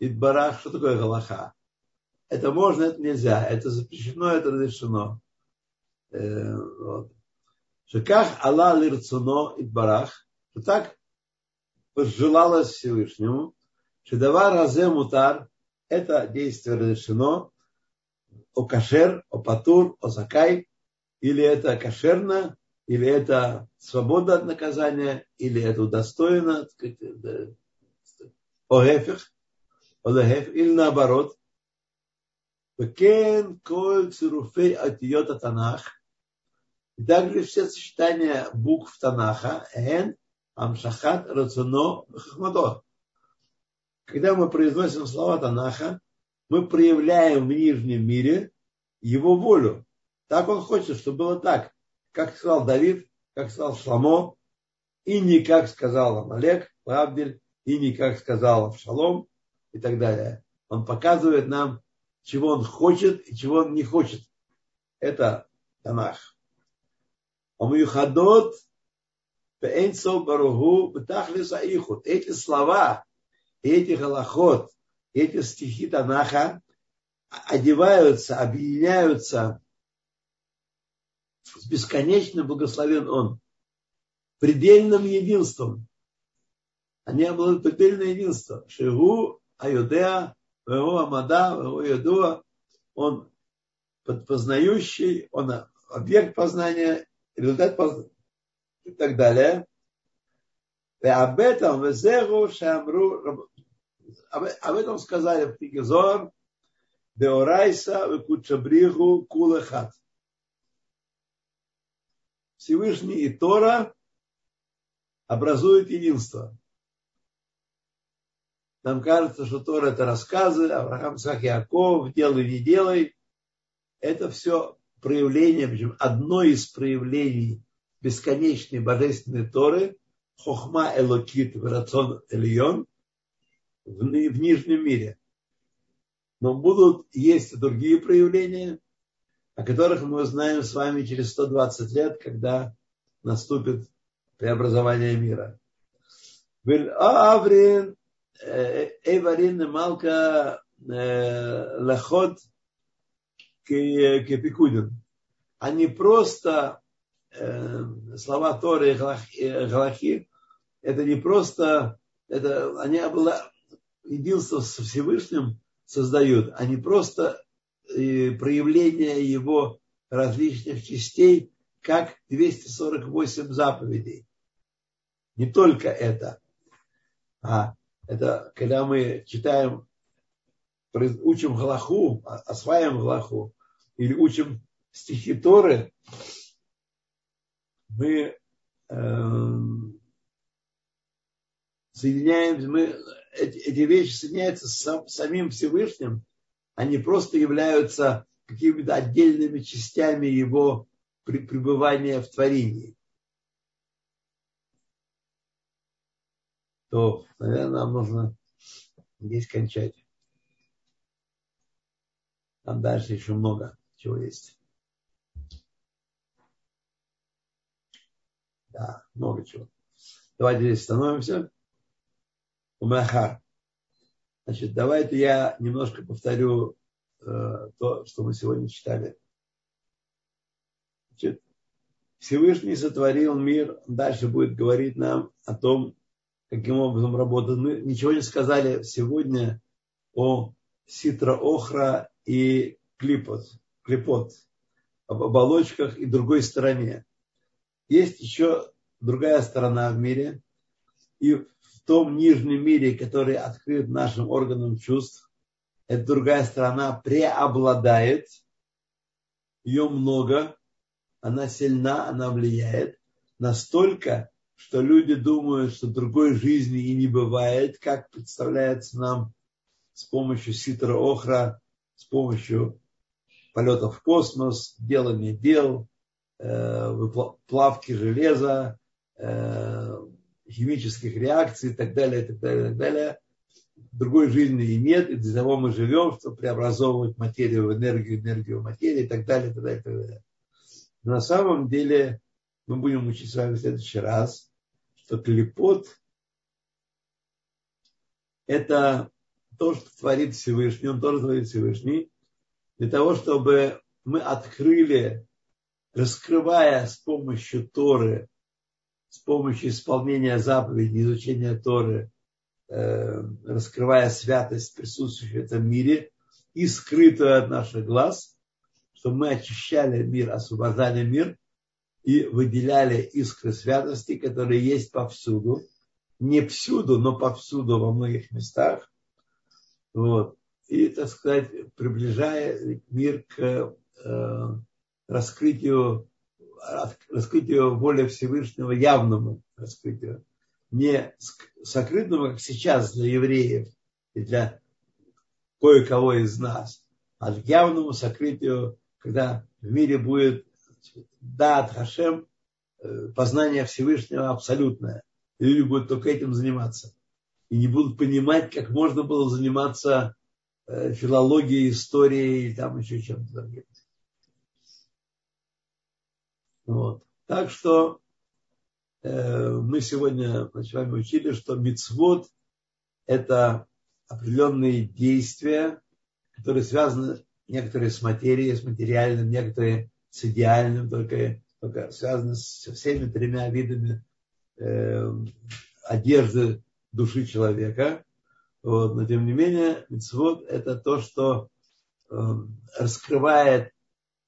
Идбарах. Что такое Галаха? Это можно, это нельзя. Это запрещено, это разрешено. Э, Шеках Алла Лирцуно Идбарах. Что так пожелалось Всевышнему, что давар разе мутар, это действие разрешено, о кашер, о патур, о закай, или это кошерно, или это свобода от наказания, или это удостоено, оэфих, или наоборот. Бекен коль цируфей атиот атанах. И также все сочетания букв Танаха, эн, амшахат, рацино, хахмадо. Когда мы произносим слова Танаха, мы проявляем в нижнем мире его волю. Так он хочет, чтобы было так. Как сказал Давид, как сказал Шламо, и не как сказал Амалек, Абдель, и не как сказал Авшалом и так далее. Он показывает нам, чего он хочет и чего он не хочет. Это Танах. Аихут. Эти слова, эти галахот, эти стихи Танаха одеваются, объединяются с бесконечным благословен Он, предельным единством. Они обладают предельным единством. Шигу, Аюдеа, Вегу Амада, Вегу Ядуа. Он познающий, он объект познания, результат познания и так далее. об этом Везеру Шамру об этом сказали в книге Зор Беорайса Векучабриху Кулехат. Всевышний и Тора образуют единство. Нам кажется, что Тора это рассказы, Авраам, Сах, Яков, делай, не делай. Это все проявление, причем одно из проявлений бесконечной божественной Торы, Хохма Элокит Рацион Эльон в, в нижнем мире. Но будут есть другие проявления, о которых мы узнаем с вами через 120 лет, когда наступит преобразование мира. Аврин Эйварин Малка Лахот Кепикудин. Они просто слова Торы и Галахи, это не просто, это, они. Единство со Всевышним создают, они просто проявление его различных частей, как 248 заповедей. Не только это, а это когда мы читаем, учим Галаху, осваиваем Галаху, или учим стихи Торы, мы э, соединяемся, мы, эти, вещи соединяются с самим Всевышним, они просто являются какими-то отдельными частями его пребывания в творении. То, наверное, нам нужно здесь кончать. Там дальше еще много чего есть. Да, много чего. Давайте здесь становимся. Умахар. Значит, давайте я немножко повторю э, то, что мы сегодня читали. Значит, Всевышний сотворил мир, дальше будет говорить нам о том, каким образом работает. Мы ничего не сказали сегодня о ситро-охра и клипот, клипот, об оболочках и другой стороне. Есть еще другая сторона в мире, и том нижнем мире, который открыт нашим органам чувств, эта другая сторона преобладает, ее много, она сильна, она влияет настолько, что люди думают, что другой жизни и не бывает, как представляется нам с помощью ситра охра, с помощью полетов в космос, делания дел, э, плавки железа, э, химических реакций и так далее, и так далее, и так далее. Другой жизни и нет, и для того мы живем, чтобы преобразовывать материю в энергию, энергию в материю и так далее, и так далее, и так далее. Но на самом деле мы будем учить с вами в следующий раз – что клепот – это то, что творит Всевышний, он тоже творит Всевышний, для того, чтобы мы открыли, раскрывая с помощью Торы, с помощью исполнения заповедей, изучения Торы, э, раскрывая святость, присутствующую в этом мире, и скрытую от наших глаз, чтобы мы очищали мир, освобождали мир и выделяли искры святости, которые есть повсюду. Не всюду, но повсюду во многих местах. Вот. И, так сказать, приближая мир к э, раскрытию, раскрытию воли Всевышнего, явному раскрытию. Не сокрытому, как сейчас для евреев и для кое-кого из нас, а к явному сокрытию, когда в мире будет дат Хашем, э, познание Всевышнего абсолютное. И люди будут только этим заниматься. И не будут понимать, как можно было заниматься э, филологией, историей и там еще чем-то. Вот. Так что э, мы сегодня с вами учили, что мицвод это определенные действия, которые связаны некоторые с материей, с материальным, некоторые с идеальным, только, только связано со всеми тремя видами э, одежды души человека. Вот. Но тем не менее, митцвот это то, что э, раскрывает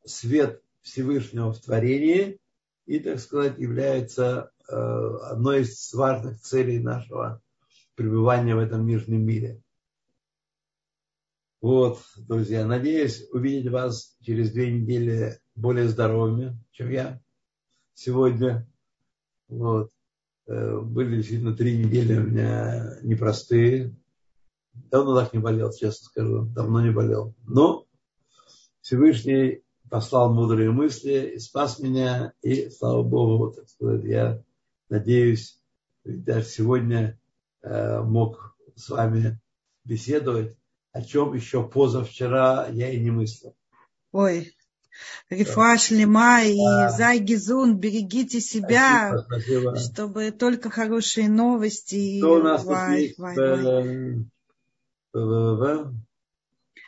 свет Всевышнего в творении и, так сказать, является э, одной из важных целей нашего пребывания в этом нижнем мире. Вот, друзья, надеюсь увидеть вас через две недели более здоровыми, чем я сегодня. Вот. Э, были действительно три недели у меня непростые. Давно так не болел, честно скажу. Давно не болел. Но Всевышний послал мудрые мысли и спас меня. И, слава Богу, так сказать, я надеюсь, даже сегодня э, мог с вами беседовать, о чем еще позавчера я и не мыслил. Ой, Рифа Шлема и Зайгизун, берегите себя, спасибо, спасибо. чтобы только хорошие новости. Что у нас вай, тут вай, вай.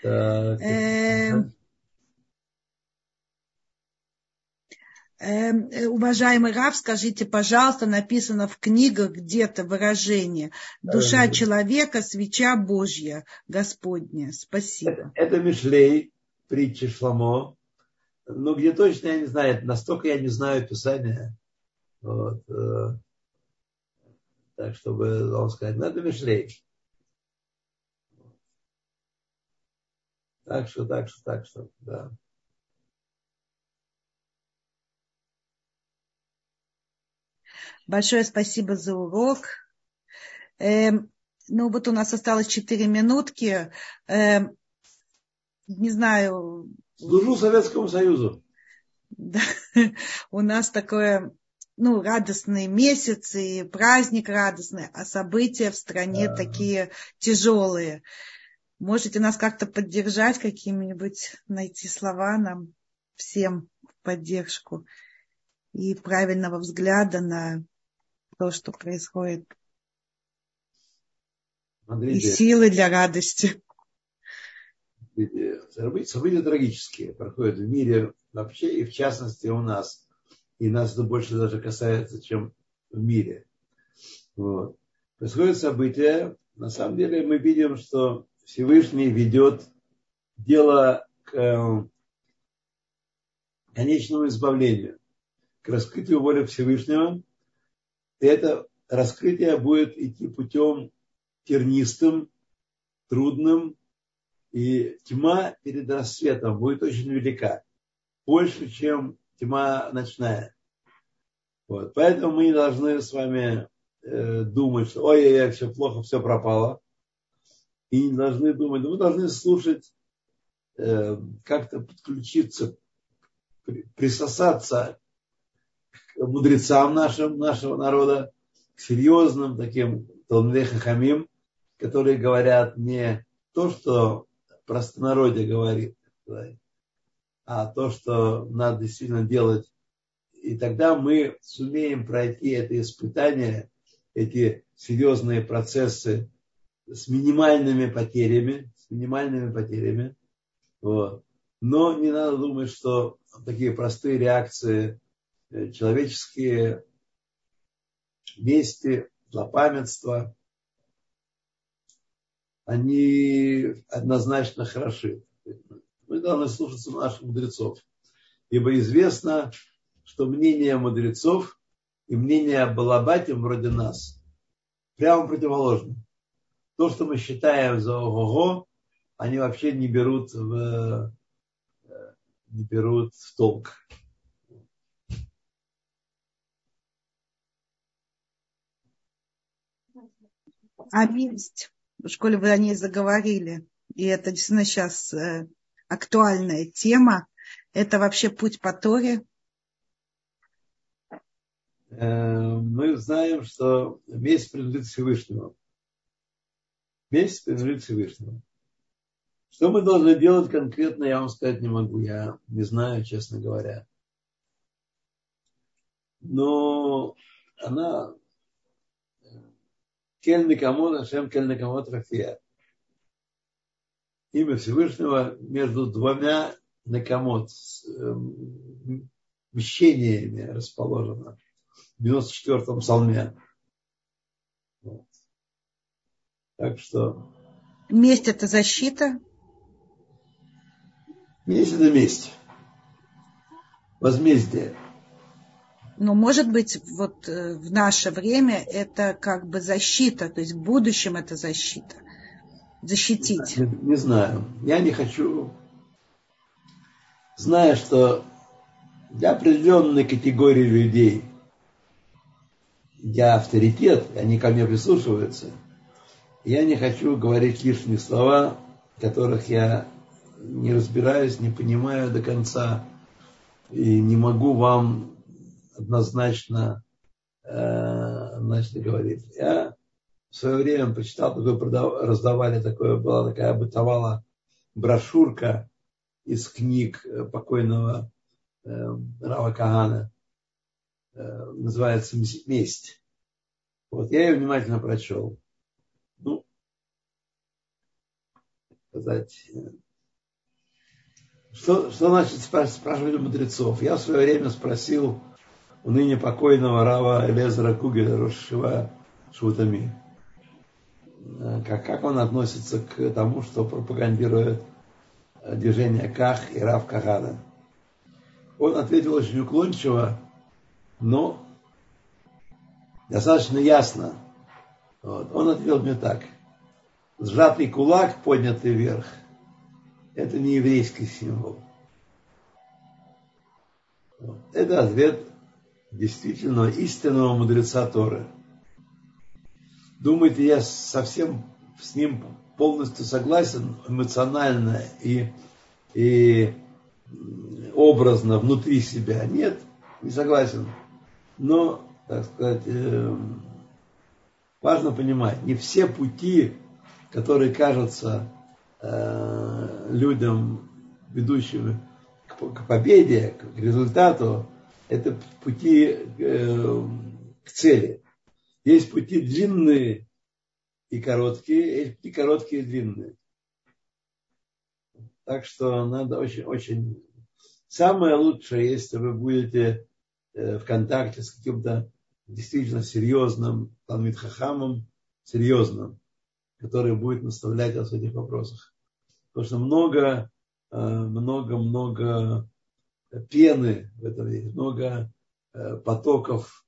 Эм, эм, уважаемый Раф, скажите, пожалуйста, написано в книгах где-то выражение «Душа человека – свеча Божья, Господня». Спасибо. Это, это Мишлей, притча Шламо. Ну, где точно, я не знаю. Настолько я не знаю Писания. Вот. Э, так, чтобы вам сказать, надо Мишлей. Так что, так что, так что, да. Большое спасибо за урок. Эм, ну, вот у нас осталось 4 минутки. Эм, не знаю, Служу Советскому Союзу. Да. У нас такое, ну, радостный месяц и праздник радостный, а события в стране да. такие тяжелые. Можете нас как-то поддержать, какими-нибудь найти слова нам всем в поддержку и правильного взгляда на то, что происходит. Смотрите, и силы для радости. События, события трагические проходят в мире вообще и в частности у нас. И нас это больше даже касается, чем в мире. Вот. Происходят события. На самом деле мы видим, что Всевышний ведет дело к э, конечному избавлению, к раскрытию воли Всевышнего. Это раскрытие будет идти путем тернистым, трудным, и тьма перед рассветом будет очень велика, больше, чем тьма ночная. Вот. Поэтому мы не должны с вами э, думать, что ой-ой-ой, все плохо, все пропало и не должны думать, мы должны слушать, э, как-то подключиться, присосаться мудрецам нашим, нашего народа, к серьезным таким Талмудехахамим, которые говорят не то, что простонародье говорит, а то, что надо действительно делать. И тогда мы сумеем пройти это испытание, эти серьезные процессы с минимальными потерями, с минимальными потерями. Вот. Но не надо думать, что такие простые реакции человеческие, мести, злопамятство, они однозначно хороши. Мы должны слушаться наших мудрецов. Ибо известно, что мнение мудрецов и мнение Балабатим вроде нас прямо противоположны то, что мы считаем за ого они вообще не берут в, не берут в толк. А милость, в школе вы о ней заговорили, и это действительно сейчас э, актуальная тема, это вообще путь по Торе? Э, мы знаем, что месть принадлежит Всевышнему. Месть принадлежит Всевышнему. Что мы должны делать конкретно, я вам сказать не могу. Я не знаю, честно говоря. Но она Кель Никамот, Ашем Кель Никамот Рафия. Имя Всевышнего между двумя Накамот, эм, мщениями расположено в 94-м псалме. Вот. Так что... Месть это защита? Месть это месть. Возмездие. Но может быть вот э, в наше время это как бы защита, то есть в будущем это защита. Защитить. Не, не знаю. Я не хочу, зная, что для определенной категории людей я авторитет, они ко мне прислушиваются – я не хочу говорить лишние слова, которых я не разбираюсь, не понимаю до конца и не могу вам однозначно, э, однозначно говорить. Я в свое время прочитал, такое, раздавали такое, была такая бытовала брошюрка из книг покойного э, Рава Кагана, э, называется «Месть». Вот я ее внимательно прочел. Ну, сказать, что, что значит спрашивали мудрецов? Я в свое время спросил у ныне покойного Рава Элезера Кугеля Рошива Шутами, как, как он относится к тому, что пропагандирует движение Ках и Рав Кагада. Он ответил очень уклончиво, но достаточно ясно. Вот. Он ответил мне так. Сжатый кулак, поднятый вверх, это не еврейский символ. Это ответ действительно истинного мудреца Торы. Думаете, я совсем с ним полностью согласен эмоционально и, и образно внутри себя. Нет, не согласен. Но, так сказать, эм, важно понимать, не все пути, которые кажутся э, людям, ведущим к победе, к результату, это пути э, к цели. Есть пути длинные и короткие, есть пути короткие и длинные. Так что надо очень, очень... Самое лучшее, если вы будете э, в контакте с каким-то действительно серьезным Талмит серьезным, который будет наставлять вас в этих вопросах. Потому что много, э, много, много пены в этом есть, много э, потоков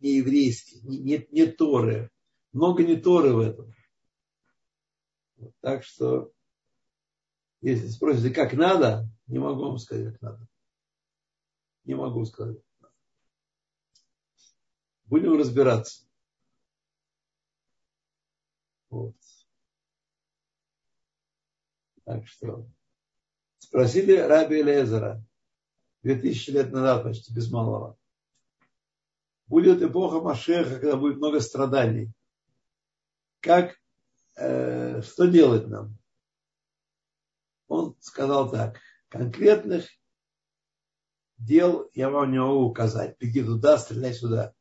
нееврейских, не, не, не Торы. Много не Торы в этом. Так что, если спросите, как надо, не могу вам сказать, как надо. Не могу сказать. Будем разбираться. Вот. Так что спросили Раби Элезера 2000 лет назад, почти без малого. Будет эпоха Машеха, когда будет много страданий. Как э, что делать нам? Он сказал так, конкретных дел я вам не могу указать. Беги туда, стреляй сюда.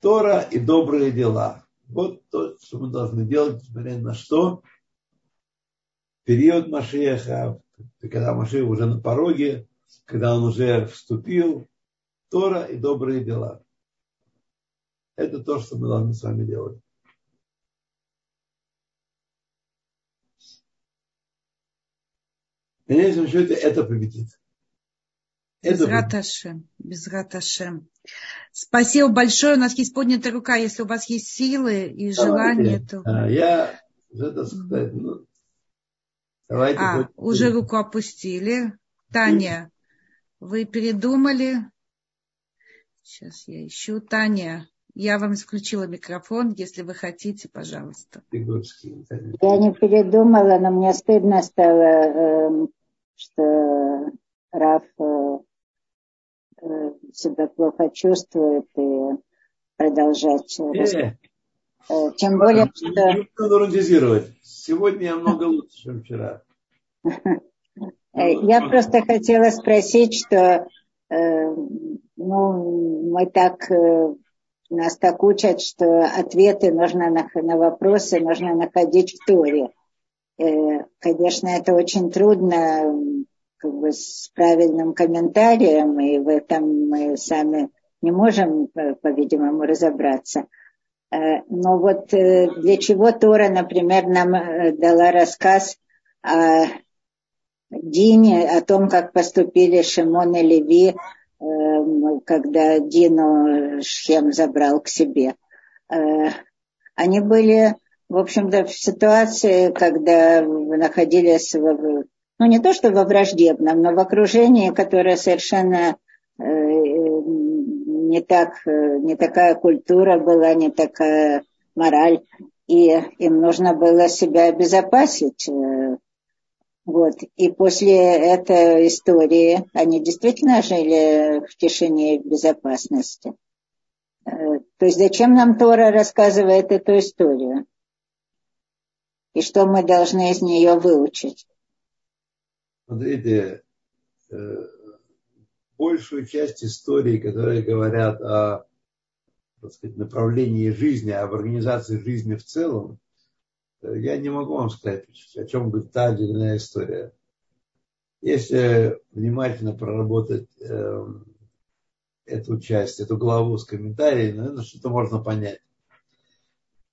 Тора и добрые дела. Вот то, что мы должны делать, несмотря на что. Период Машеха, когда Машех уже на пороге, когда он уже вступил, Тора и добрые дела. Это то, что мы должны с вами делать. В конечном счете это победит. Безраташем. Безраташем. Спасибо большое. У нас есть поднятая рука. Если у вас есть силы и желание, то... А, я это сказать, ну, давайте а, хоть... уже руку опустили. Таня, вы передумали? Сейчас я ищу. Таня, я вам исключила микрофон. Если вы хотите, пожалуйста. Я не передумала, но мне стыдно стало, эм, что Раф э, э, себя плохо чувствует и продолжать. Э, тем более, что... Романтизировать. Сегодня я много лучше, чем вчера. Я просто хотела спросить, что ну, мы так нас так учат, что ответы нужно на, на вопросы нужно находить в Торе. Э, конечно, это очень трудно как бы, с правильным комментарием, и в этом мы сами не можем, э, по-видимому, разобраться. Э, но вот для чего Тора, например, нам дала рассказ о Дине, о том, как поступили Шимон и Леви Эм, когда Дину Шхем забрал к себе. Э, они были, в общем-то, в ситуации, когда находились, в, ну не то что во враждебном, но в окружении, которое совершенно э, не, так, не такая культура была, не такая мораль, и им нужно было себя обезопасить э, вот. И после этой истории они действительно жили в тишине и в безопасности. Э, то есть зачем нам Тора рассказывает эту историю? И что мы должны из нее выучить? Смотрите, э, большую часть истории, которые говорят о так сказать, направлении жизни, об организации жизни в целом, я не могу вам сказать, о чем будет та или иная история. Если внимательно проработать э, эту часть, эту главу с комментариями, наверное, что-то можно понять.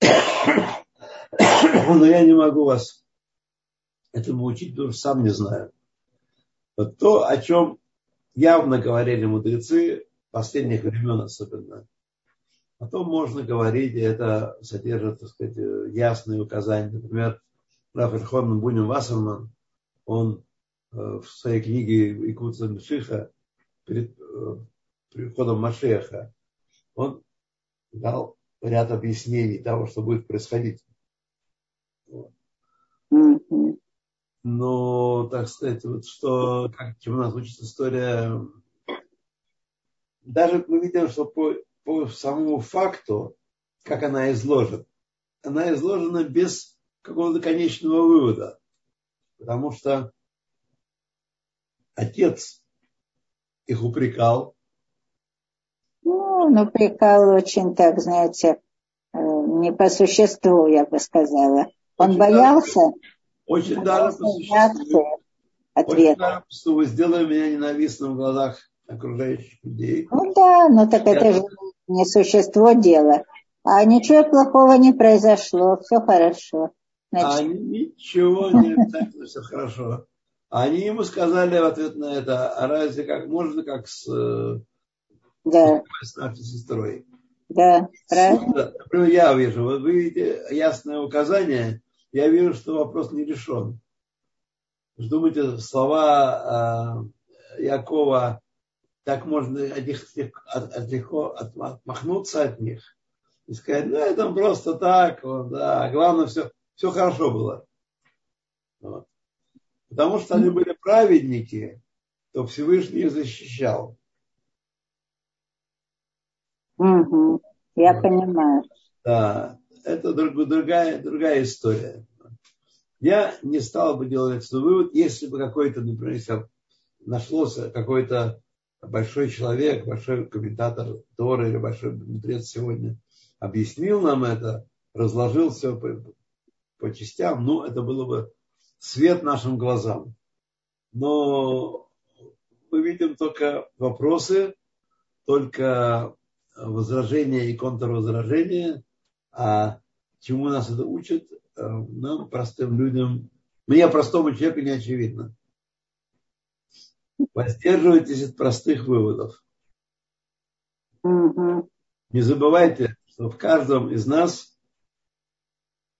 Но я не могу вас этому учить, потому что сам не знаю. Вот то, о чем явно говорили мудрецы, последних времен особенно, о том можно говорить, и это содержит, так сказать, ясные указания. Например, Раферхон Бунин Вассерман, он э, в своей книге Икутса Мшиха перед э, приходом Машеха, он дал ряд объяснений того, что будет происходить. Но, так сказать, вот что, как чему нас учит история, даже мы видим, что по, по самому факту, как она изложена, она изложена без какого-то конечного вывода. Потому что отец их упрекал. Ну, он упрекал очень так, знаете, э, не по существу, я бы сказала. Он очень боялся. Даже, очень даже по существу. Очень даже, что вы сделали меня ненавистным в глазах окружающих людей. Ну да, но так я... это же не существо дела. А ничего плохого не произошло, все хорошо. Значит... А ничего не обязательно все хорошо. Они ему сказали в ответ на это, а разве как можно, как с, э, да. с нашей сестрой? Да, правильно. Например, я вижу, вот вы видите ясное указание, я вижу, что вопрос не решен. Думаете, слова э, Якова, так можно от них, от, от легко от, отмахнуться от них и сказать, ну это просто так, вот, да, главное все, все хорошо было. Вот. Потому что они были праведники, то Всевышний защищал. Угу, я понимаю. Да, это друг, другая, другая история. Я не стал бы делать этот вывод, если бы какой-то, например, если нашлся какой-то большой человек, большой комментатор Торы или большой мудрец сегодня объяснил нам это, разложил все по, по частям, ну, это было бы свет нашим глазам. Но мы видим только вопросы, только возражения и контрвозражения, а чему нас это учит, э, нам, простым людям, мне, простому человеку, не очевидно. Воздерживайтесь от простых выводов. Не забывайте, что в каждом из нас,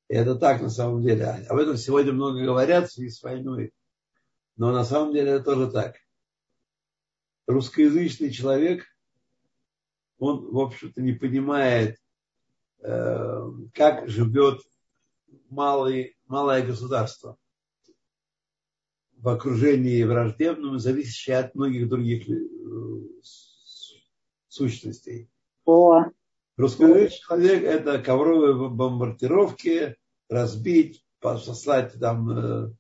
и это так на самом деле, об этом сегодня много говорят в связи с войной, но на самом деле это тоже так. Русскоязычный человек, он, в общем-то, не понимает, как живет малый, малое государство в окружении враждебном, зависящее от многих других э, сущностей. О. Русскоязычный человек – это ковровые бомбардировки, разбить, послать там, э,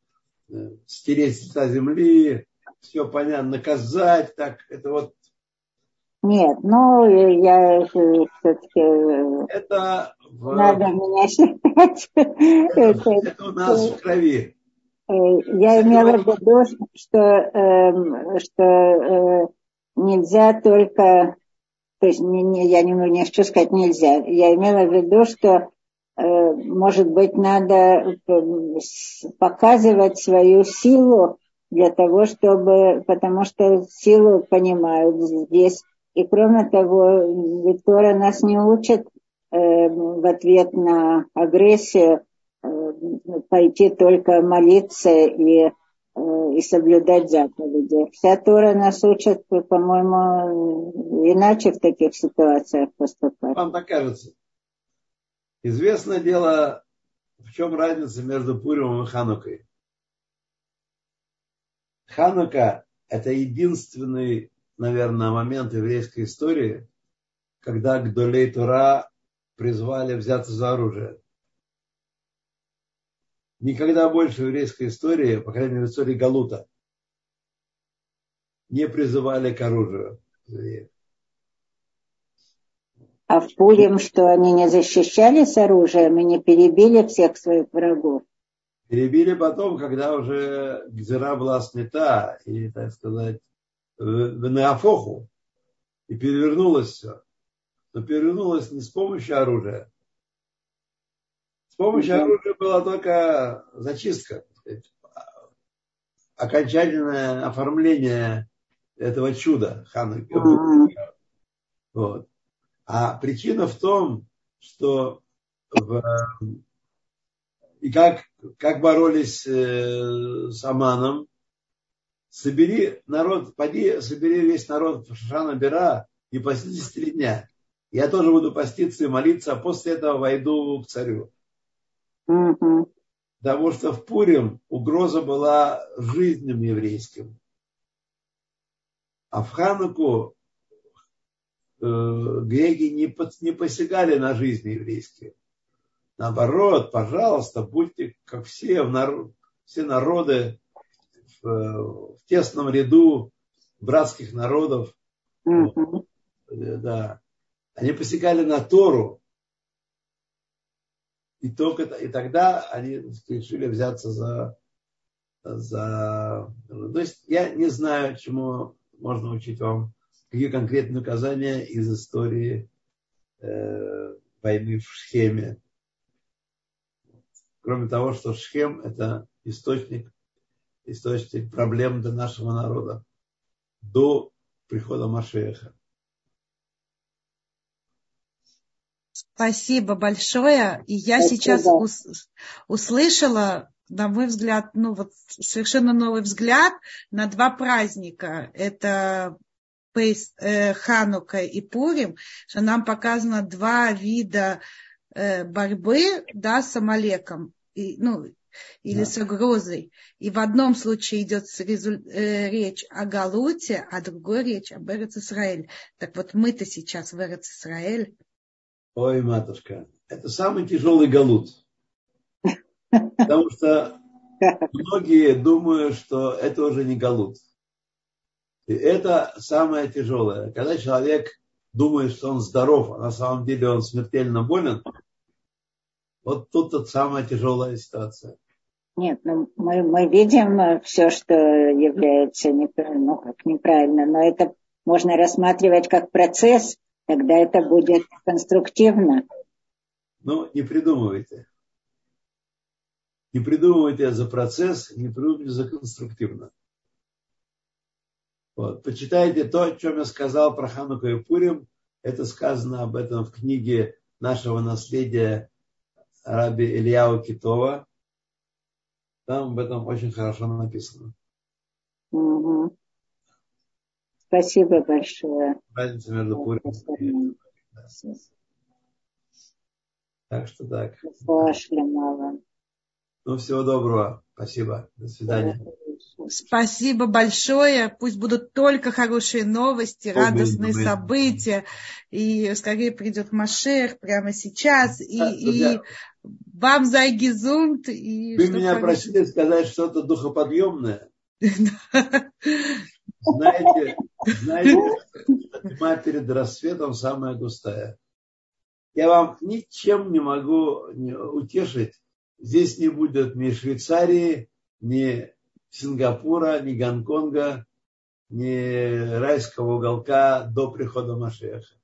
э, стереть с земли, все понятно, наказать, так, это вот нет, ну я все-таки... Это в... надо меня считать. Это, это у нас в крови. Э, я имела в виду, что, эм, что нельзя только то есть не, не, я не, не хочу сказать нельзя. Я имела в виду, что э, может быть надо э, показывать свою силу для того, чтобы, потому что силу понимают здесь. И кроме того, Виктора нас не учит э, в ответ на агрессию э, пойти только молиться и и соблюдать заповеди. Вся Тора нас учит, по-моему, иначе в таких ситуациях поступать. Вам так кажется. Известное дело, в чем разница между Пуримом и Ханукой. Ханука – это единственный, наверное, момент еврейской истории, когда Гдолей Тура призвали взяться за оружие. Никогда больше в еврейской истории, по крайней мере в истории Галута, не призывали к оружию. А в Пулем, что они не защищались оружием и не перебили всех своих врагов? Перебили потом, когда уже Гзера была снята, и, так сказать, в Неофоху, и перевернулось все. Но перевернулось не с помощью оружия, с помощью оружия была только зачистка, сказать, окончательное оформление этого чуда хана. Вот. А причина в том, что в, и как, как боролись э, с Аманом, собери народ, поди, собери весь народ в Шашана Бера и поститесь три дня. Я тоже буду поститься и молиться, а после этого войду к царю. Потому что в Пурим угроза была жизням еврейским. А в Хануку э, греки не, под, не посягали на жизнь еврейские. Наоборот, пожалуйста, будьте как все, все народы в, в тесном ряду братских народов. Mm-hmm. Да. Они посягали на Тору. И, только, и тогда они решили взяться за, за... То есть я не знаю, чему можно учить вам, какие конкретные указания из истории э, войны в Шхеме. Кроме того, что Шхем – это источник, источник проблем для нашего народа до прихода Машеха. Спасибо большое. И я Спасибо. сейчас ус, услышала, на мой взгляд, ну вот совершенно новый взгляд на два праздника. Это Пейс, э, Ханука и Пурим, что нам показано два вида Э, борьбы да, с Амалеком, и, ну, или да. с угрозой. И в одном случае идет э, речь о Галуте, а другой речь об Эрец Исраэль. Так вот мы-то сейчас в Эрец Исраэль. Ой, матушка, это самый тяжелый Галут. Потому что многие думают, что это уже не Галут. И это самое тяжелое. Когда человек думает, что он здоров, а на самом деле он смертельно болен, вот тут вот самая тяжелая ситуация. Нет, ну мы, мы видим все, что является неправильно, ну, как неправильно, но это можно рассматривать как процесс, тогда это будет конструктивно. Ну, не придумывайте. Не придумывайте за процесс, не придумывайте за конструктивно. Вот. Почитайте то, о чем я сказал про Хануку и Пурим. Это сказано об этом в книге нашего наследия Раби Ильяу Китова. Там об этом очень хорошо написано. Угу. Спасибо большое. Разница между Пурим и Так что так. Ну, всего доброго. Спасибо. До свидания. Спасибо большое. Пусть будут только хорошие новости, радостные Аминь. события. И скорее придет Машех прямо сейчас. И, да, и вам за гизунт. И Вы меня просили сказать что-то духоподъемное. Знаете, знаете, тьма перед рассветом самая густая. Я вам ничем не могу утешить. Здесь не будет ни Швейцарии, ни Сингапура, ни Гонконга, ни райского уголка до прихода Машеха.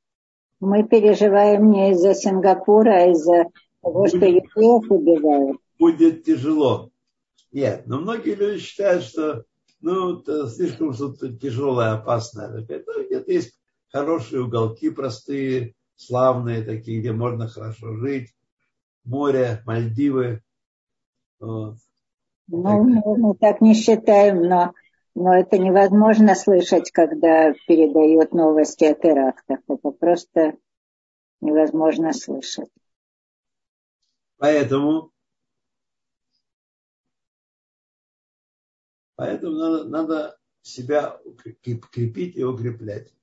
Мы переживаем не из-за Сингапура, а из-за того, что евреев убивают. Будет тяжело. Нет, но многие люди считают, что ну, слишком что-то тяжелое, опасное. Ну, где-то есть хорошие уголки, простые, славные такие, где можно хорошо жить. Море, Мальдивы. Вот. Ну, мы, мы так не считаем, но, но это невозможно слышать, когда передают новости о терактах. Это просто невозможно слышать. Поэтому, поэтому надо, надо себя крепить и укреплять.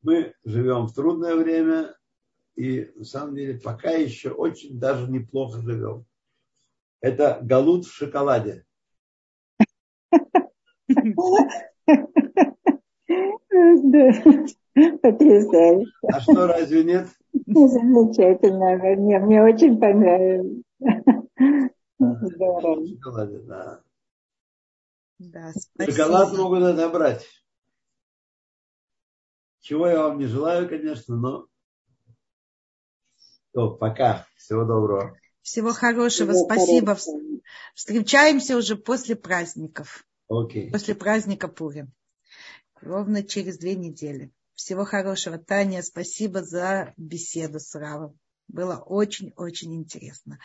Мы живем в трудное время, и на самом деле пока еще очень даже неплохо живем. Это галут в шоколаде. Потрясающе. А что, разве нет? Замечательно. Мне, мне очень понравилось. Здорово. Шоколаде, да. Да, Шоколад могут отобрать. Чего я вам не желаю, конечно, но то, пока. Всего доброго. Всего хорошего. Всего Спасибо. Хорошего. Встречаемся уже после праздников. Okay. После праздника Пурим. Ровно через две недели. Всего хорошего. Таня, спасибо за беседу с Равом. Было очень-очень интересно.